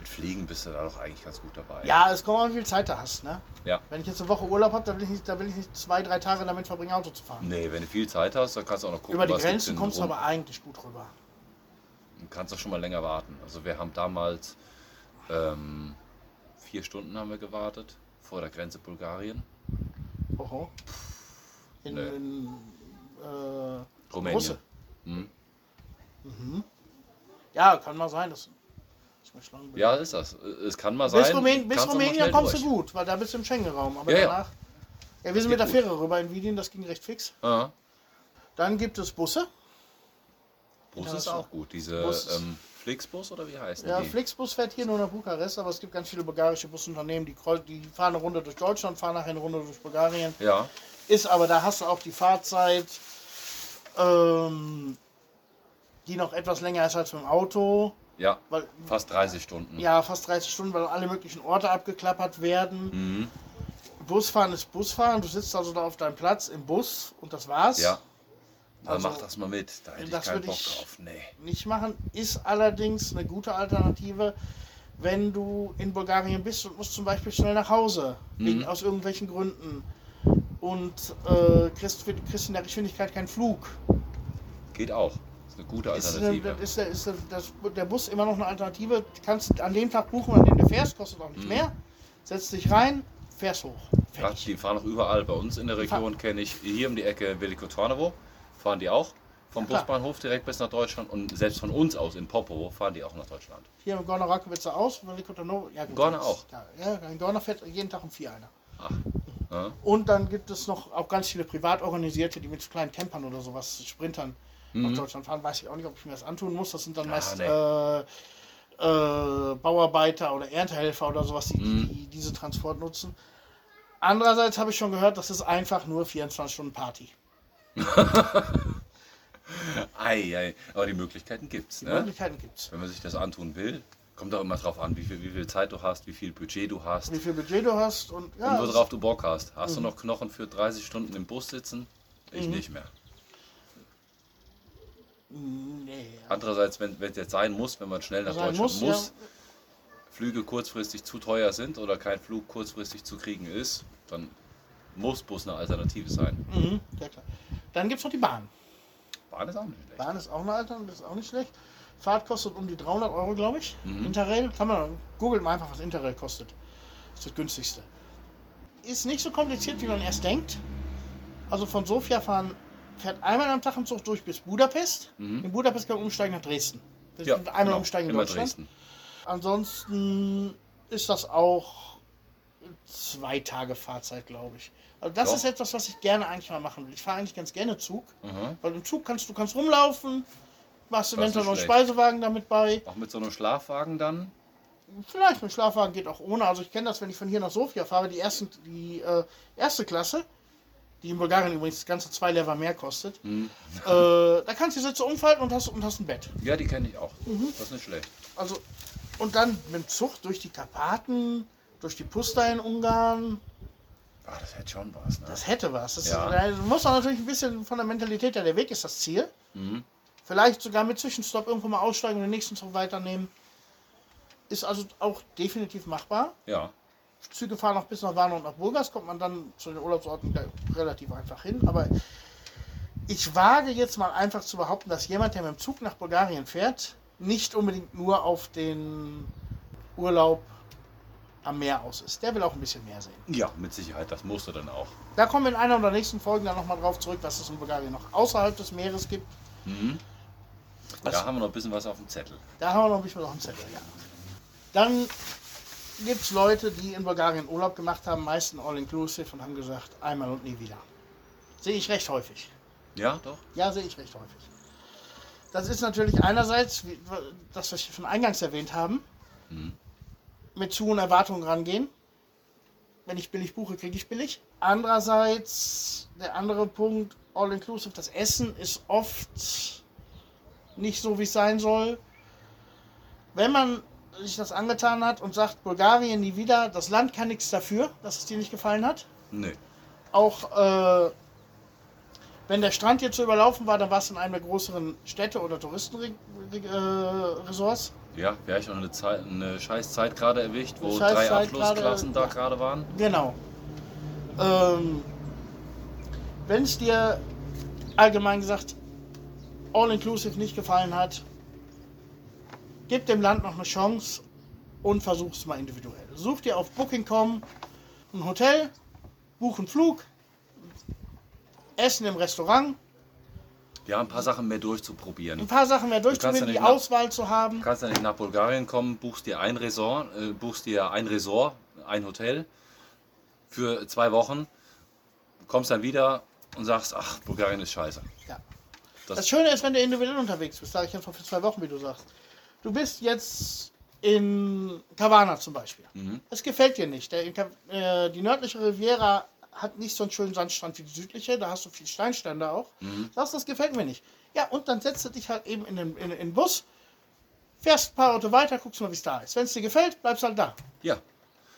Mit Fliegen bist du da doch eigentlich ganz gut dabei. Ja, es kommt an, wie viel Zeit du hast. Ne? Ja. Wenn ich jetzt eine Woche Urlaub habe, dann will ich nicht, da will ich nicht zwei, drei Tage damit verbringen, Auto zu fahren. Nee, wenn du viel Zeit hast, dann kannst du auch noch gucken, Über die Grenzen kommst du aber eigentlich gut rüber. Du kannst auch schon mal länger warten. Also wir haben damals ähm, vier Stunden haben wir gewartet vor der Grenze Bulgarien. Oho. In, Nee. in äh, Rumänien. Russe. Hm. Ja, kann mal sein. Das, das mir schlagen Ja, ist das. Es kann mal sein. bis Rumänien, bis Rumänien kommst durch. du gut, weil da bist du im Schengen-Raum. Aber Ja, ja. danach. Ja, wir sind mit der gut. Fähre rüber in Wiedingen, das ging recht fix. Ja. Dann gibt es Busse. Bus ist auch gut. Diese ähm, Flixbus oder wie heißen Ja, die? Flixbus fährt hier nur nach Bukarest, aber es gibt ganz viele bulgarische Busunternehmen, die, die fahren eine Runde durch Deutschland, fahren nachher eine Runde durch Bulgarien. Ja, Ist aber, da hast du auch die Fahrzeit, ähm, die noch etwas länger ist als mit dem Auto. Ja. Weil, Fast 30 Stunden. ja, fast 30 Stunden, weil alle möglichen Orte abgeklappert werden. Mhm. Busfahren ist Busfahren, du sitzt also da auf deinem Platz im Bus und das war's. Ja. Dann Also, mach das mal mit. Da hätte ich keinen würde Bock ich- drauf. Nee. Nicht machen, ist allerdings eine gute Alternative, wenn du in Bulgarien bist und musst zum Beispiel schnell nach Hause, Mhm. wegen, aus irgendwelchen Gründen. Und äh, kriegst, kriegst in der Geschwindigkeit keinen Flug. Geht auch. Eine gute Ist, eine, Alternative. ist, der, ist das, der Bus immer noch eine Alternative. Du kannst an dem Tag buchen, an dem du fährst, kostet auch Mhm. nicht mehr. Setzt dich rein, fährst hoch. Fertig. die fahren auch überall. Bei uns in der Region kenne ich hier um die Ecke Veliko Tarnovo. Fahren die auch. Vom Ja. Busbahnhof direkt bis nach Deutschland. Und selbst von uns aus in Popovo fahren die auch nach Deutschland. Hier in Gorno Rakowitzer aus, Veliko Tarnovo. Ja, gut, das- auch? Ja, ja, in Gorno fährt jeden Tag um vier einer. Ach. Ja. Und dann gibt es noch auch ganz viele privat organisierte, die mit kleinen Campern oder sowas, Sprintern nach Deutschland fahren. Weiß ich auch nicht, ob ich mir das antun muss. Das sind dann Mhm. Ah, meist nee. äh, äh, Bauarbeiter oder Erntehelfer oder sowas, die, Mhm. die diese Transport nutzen. Andererseits habe ich schon gehört, das ist einfach nur 24 Stunden Party. Ei, ei. Aber die Möglichkeiten gibt's. Die Ne? Möglichkeiten gibt es. Wenn man sich das antun will, kommt auch immer drauf an, wie viel, wie viel Zeit du hast, wie viel Budget du hast Wie viel Budget du hast und ja, und worauf du Bock hast. Hast du Mhm. noch Knochen für 30 Stunden im Bus sitzen? Ich nicht mehr. Nee. Andererseits, wenn es jetzt sein muss, wenn man schnell nach Deutschland muss, muss, ja. Flüge kurzfristig zu teuer sind oder kein Flug kurzfristig zu kriegen ist, dann muss Bus eine Alternative sein. Mhm, ja klar. Dann gibt es noch die Bahn. Bahn ist auch nicht schlecht. Bahn ist auch eine Alternative, ist auch nicht schlecht. Fahrt kostet um die 300 Euro, glaube ich. Mhm. Interrail, kann man, googelt mal einfach, was Interrail kostet. ist das günstigste. Ist nicht so kompliziert, wie man erst denkt. Also von Sofia fahren, fährt einmal am Tag im Zug durch bis Budapest. Mhm. In Budapest kann man umsteigen nach Dresden. Das Ja, einmal genau, umsteigen in immer Deutschland. Dresden. Ansonsten ist das auch zwei Tage Fahrzeit, glaube ich. Also das Ja. ist etwas, was ich gerne eigentlich mal machen will. Ich fahre eigentlich ganz gerne Zug, Mhm. weil im Zug kannst du kannst rumlaufen, machst eventuell noch einen. Speisewagen damit bei. Auch mit so einem Schlafwagen dann? Vielleicht mit Schlafwagen geht auch ohne. Also ich kenne das, wenn ich von hier nach Sofia fahre, die, ersten, die äh, erste Klasse, die in Bulgarien übrigens das ganze zwei Lever mehr kostet, Mhm. äh, da kannst du die Sitze umfalten und hast, und hast ein Bett. Ja, die kenne ich auch. Mhm. Das ist nicht schlecht. Also, und dann mit dem Zug durch die Karpaten, durch die Pusta in Ungarn, Ah, das hätte schon was, ne? das hätte was. Das Ja. ist, da muss man natürlich ein bisschen von der Mentalität her, der Weg ist das Ziel. Mhm. Vielleicht sogar mit Zwischenstopp irgendwo mal aussteigen und den nächsten Zug weiternehmen. Ist also auch definitiv machbar. Ja. Züge fahren auch bis nach Warnow und nach Burgas, kommt man dann zu den Urlaubsorten relativ einfach hin. Aber ich wage jetzt mal einfach zu behaupten, dass jemand, der mit dem Zug nach Bulgarien fährt, nicht unbedingt nur auf den Urlaub am Meer aus ist. Der will auch ein bisschen mehr sehen. Ja, mit Sicherheit. Das musst du dann auch. Da kommen wir in einer der nächsten Folgen dann nochmal drauf zurück, was es in Bulgarien noch außerhalb des Meeres gibt. Mhm. Was- Da haben wir noch ein bisschen was auf dem Zettel. Da haben wir noch ein bisschen auf dem Zettel, ja. Dann gibt es Leute, die in Bulgarien Urlaub gemacht haben, meistens all-inclusive und haben gesagt, einmal und nie wieder. Sehe ich recht häufig. Ja, doch. Ja, sehe ich recht häufig. Das ist natürlich einerseits, wie, das, was wir schon eingangs erwähnt haben, Mhm. mit zu hohen Erwartungen rangehen. Wenn ich billig buche, kriege ich billig. Andererseits, der andere Punkt, all-inclusive, das Essen ist oft nicht so, wie es sein soll. Wenn man sich das angetan hat und sagt, Bulgarien nie wieder, das Land kann nichts dafür, dass es dir nicht gefallen hat. Nee. Auch äh, wenn der Strand jetzt so überlaufen war, dann war es in einem der größeren Städte oder Touristenresorts. Ja, wir haben schon eine, Zeit, eine scheiß Zeit gerade erwischt, wo drei Abschlussklassen da gerade waren. Genau. Ähm, wenn es dir allgemein gesagt all-inclusive nicht gefallen hat, gib dem Land noch eine Chance und versuch es mal individuell. Such dir auf Booking.com ein Hotel, buch einen Flug, Essen im Restaurant, Ja, ein paar Sachen mehr durchzuprobieren. ein paar Sachen mehr ja durchzuprobieren, die nach- Auswahl zu haben. Du kannst ja nicht nach Bulgarien kommen, buchst dir ein Resort, äh, buchst dir ein Resort, ein Hotel für zwei Wochen, kommst dann wieder und sagst, ach, Bulgarien ist scheiße. Ja. Das- Das, Schöne ist, wenn du individuell unterwegs bist, sage ich einfach für zwei Wochen, wie du sagst. Du bist jetzt in Cavana zum Beispiel. Mhm. Es gefällt dir nicht. Der, äh, die nördliche Riviera hat nicht so einen schönen Sandstrand wie die südliche, da hast du viel Steinstände auch. Mhm. Sagst, das gefällt mir nicht. Ja, und dann setzt du dich halt eben in den, in, in den Bus, fährst ein paar Orte weiter, guckst mal, wie es da ist. Wenn es dir gefällt, bleibst halt da. Ja,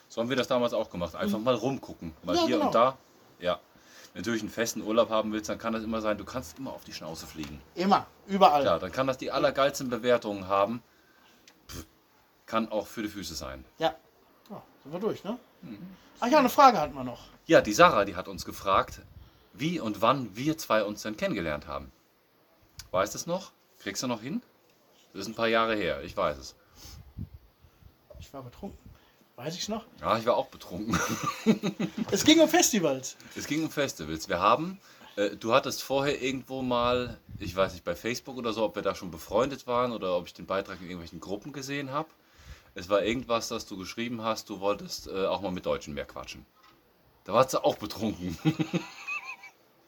so haben wir das damals auch gemacht. Einfach mal rumgucken. Mhm. Ja, hier genau. und da, ja. Wenn du natürlich einen festen Urlaub haben willst, dann kann das immer sein, du kannst immer auf die Schnauze fliegen. Immer, überall. Ja, dann kann das die allergeilsten Bewertungen haben. Kann auch für die Füße sein. Ja. ja sind wir durch, ne? Mhm. Ach ja, eine Frage hatten wir noch. Ja, die Sarah, die hat uns gefragt, wie und wann wir zwei uns denn kennengelernt haben. Weißt du es noch? Kriegst du noch hin? Das ist ein paar Jahre her, ich weiß es. Ich war betrunken. Weiß ich's noch? Ja, ich war auch betrunken. Es ging um Festivals. Es ging um Festivals. Wir haben, äh, du hattest vorher irgendwo mal, ich weiß nicht, bei Facebook oder so, ob wir da schon befreundet waren oder ob ich den Beitrag in irgendwelchen Gruppen gesehen habe. Es war irgendwas, das du geschrieben hast, du wolltest äh, auch mal mit Deutschen mehr quatschen. Da warst du auch betrunken.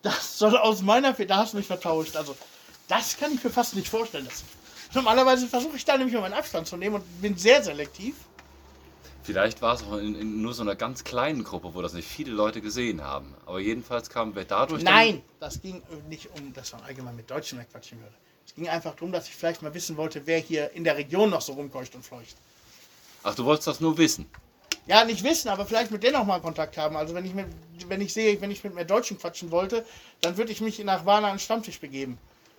Das soll aus meiner Fe da hast du mich vertauscht. Also, das kann ich mir fast nicht vorstellen. Das, normalerweise versuche ich da nämlich mal meinen Abstand zu nehmen und bin sehr selektiv. Vielleicht war es auch in, in nur so einer ganz kleinen Gruppe, wo das nicht viele Leute gesehen haben. Aber jedenfalls kamen wir dadurch. Nein, das ging nicht um, dass man allgemein mit Deutschen mehr quatschen würde. Es ging einfach darum, dass ich vielleicht mal wissen wollte, wer hier in der Region noch so rumkeucht und fleucht. Ach, du wolltest das nur wissen. Ja, nicht wissen, aber vielleicht mit denen auch mal Kontakt haben. Also wenn ich mit, wenn ich sehe, wenn ich mit mehr Deutschen quatschen wollte, dann würde ich mich nach Warna an den Stammtisch begeben.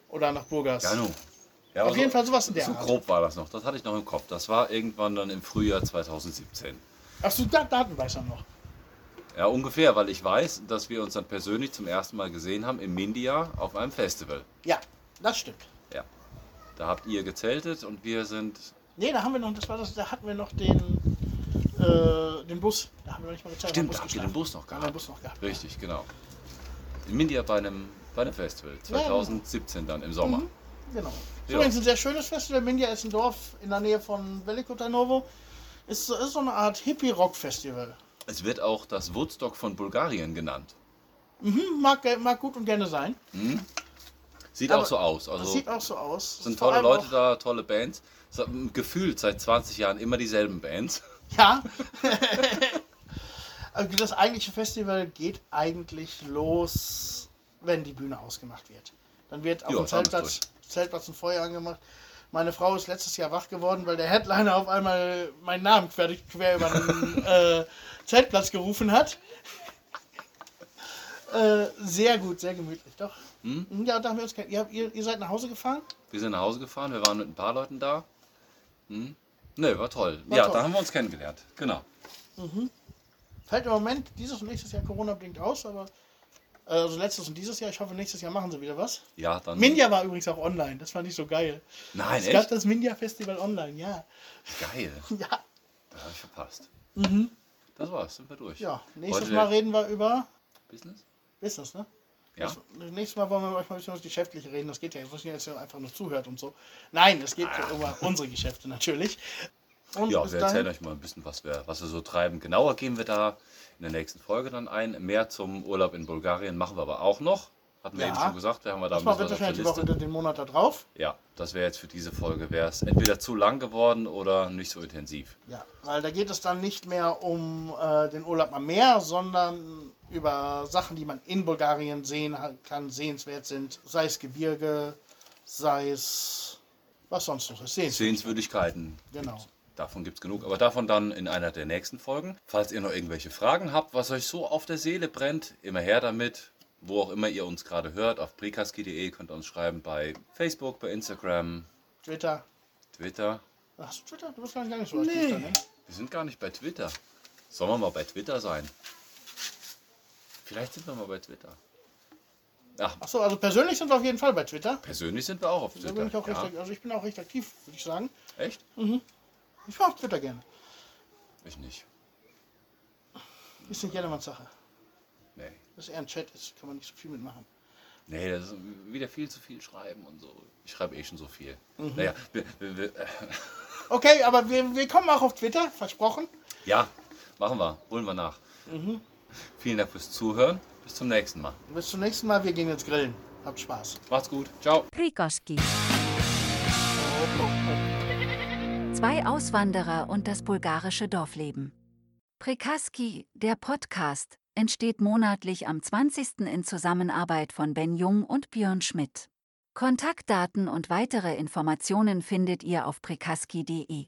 Oder nach Burgas. Ja, nu. Ja, Auf aber jeden so- Fall sowas in der So Art. grob war das noch. Das hatte ich noch im Kopf. Das war irgendwann dann im Frühjahr 2017. Achso, da, Daten weiß er noch. Ja, ungefähr, weil ich weiß, dass wir uns dann persönlich zum ersten Mal gesehen haben im Mindia auf einem Festival. Ja, das stimmt. Ja. Da habt ihr gezeltet und wir sind. Nee, da haben wir noch, das war das, da hatten wir noch den, äh, den Bus. Da haben wir noch nicht mal gezeigt. Stimmt, wir da habt ihr den Bus noch wir den gehabt. Bus noch gehabt. Richtig, genau. In Mindia bei einem, bei einem Festival. Ja, ja. 2017 dann im Sommer. Mhm. Genau. Ist Ja. übrigens ein sehr schönes Festival. Mindia ist ein Dorf in der Nähe von Veliko Tarnovo. Ist, so- ist so eine Art Hippie-Rock-Festival. Es wird auch das Woodstock von Bulgarien genannt. Mhm, mag, mag gut und gerne sein. Sieht Aber auch so aus. Also sieht auch so aus. sind tolle Leute da, tolle Bands. Gefühlt seit 20 Jahren immer dieselben Bands. Ja. also das eigentliche Festival geht eigentlich los, wenn die Bühne ausgemacht wird. Dann wird auf Ja, dem Zeltplatz, Zeltplatz ein Feuer angemacht. Meine Frau ist letztes Jahr wach geworden, weil der Headliner auf einmal meinen Namen quer, quer über den äh, Zeltplatz gerufen hat. äh, sehr gut, sehr gemütlich, doch. Hm? Ja, da haben wir uns ihr, ihr seid nach Hause gefahren? Wir sind nach Hause gefahren, wir waren mit ein paar Leuten da. Hm? Ne, war toll. War ja, toll. da haben wir uns kennengelernt. Genau. Fällt im Moment dieses und nächstes Jahr Corona-bedingt aus, aber äh, also letztes und dieses Jahr. Ich hoffe, nächstes Jahr machen sie wieder was. Ja, dann. Mindia war übrigens auch online. Das fand ich so geil. Nein, es gab echt? das Mindia Festival online, ja. Geil. Ja, Da habe ich verpasst. Das war's, sind wir durch. Mhm. ja. Nächstes Heute Mal reden wir über Business? Business, ne? Ja. Das, nächstes Mal wollen wir euch mal ein bisschen was Geschäftliche reden. Das geht ja, jetzt ja einfach nur zuhört und so. Nein, es geht ja über unsere Geschäfte natürlich. Und Ja, wir erzählen euch mal ein bisschen, was wir, was wir so treiben. Genauer gehen wir da in der nächsten Folge dann ein. Mehr zum Urlaub in Bulgarien machen wir aber auch noch. Hatten wir Ja. eben schon gesagt, wir haben wir da Das ein bisschen wird was auf die Woche den Monat da drauf. Ja, das wäre jetzt für diese Folge, wäre es entweder zu lang geworden oder nicht so intensiv. Ja, weil da geht es dann nicht mehr um äh, den Urlaub am Meer, sondern über Sachen, die man in Bulgarien sehen kann, sehenswert sind. Sei es Gebirge, sei es was sonst noch ist. Sehenswürdigkeiten. Genau. Davon gibt es genug, aber davon dann in einer der nächsten Folgen. Falls ihr noch irgendwelche Fragen habt, was euch so auf der Seele brennt, immer her damit. Wo auch immer ihr uns gerade hört, auf prikaski.de könnt ihr uns schreiben bei Facebook, bei Instagram, Twitter. Twitter. Du Twitter? Du bist gar nicht, gar nicht so aktiv da, ne? Wir sind gar nicht bei Twitter. Sollen wir mal bei Twitter sein? Vielleicht sind wir mal bei Twitter. Ja, Achso, also persönlich sind wir auf jeden Fall bei Twitter. persönlich sind wir auch auf Da Twitter. bin ich auch recht, ja. also ich bin auch recht aktiv, würde ich sagen. Echt? Ich mag Twitter gerne. Ich nicht. Ist nicht jedermanns Sache. Nee. Das ist eher ein Chat, ist, kann man nicht so viel mitmachen. Nee, das ist wieder viel zu viel schreiben und so. Ich schreibe eh schon so viel. Mhm. Naja, wir, wir, wir, Okay, aber wir, wir kommen auch auf Twitter, versprochen. ja, machen wir. Holen wir nach. Vielen Dank fürs Zuhören. Bis zum nächsten Mal. Bis zum nächsten Mal, wir gehen jetzt grillen. Habt Spaß. Macht's gut. Ciao. Prikoski. Zwei Auswanderer und das bulgarische Dorfleben. Prikaski, der Podcast, entsteht monatlich am 20. in Zusammenarbeit von Ben Jung und Björn Schmidt. Kontaktdaten und weitere Informationen findet ihr auf prikaski.de.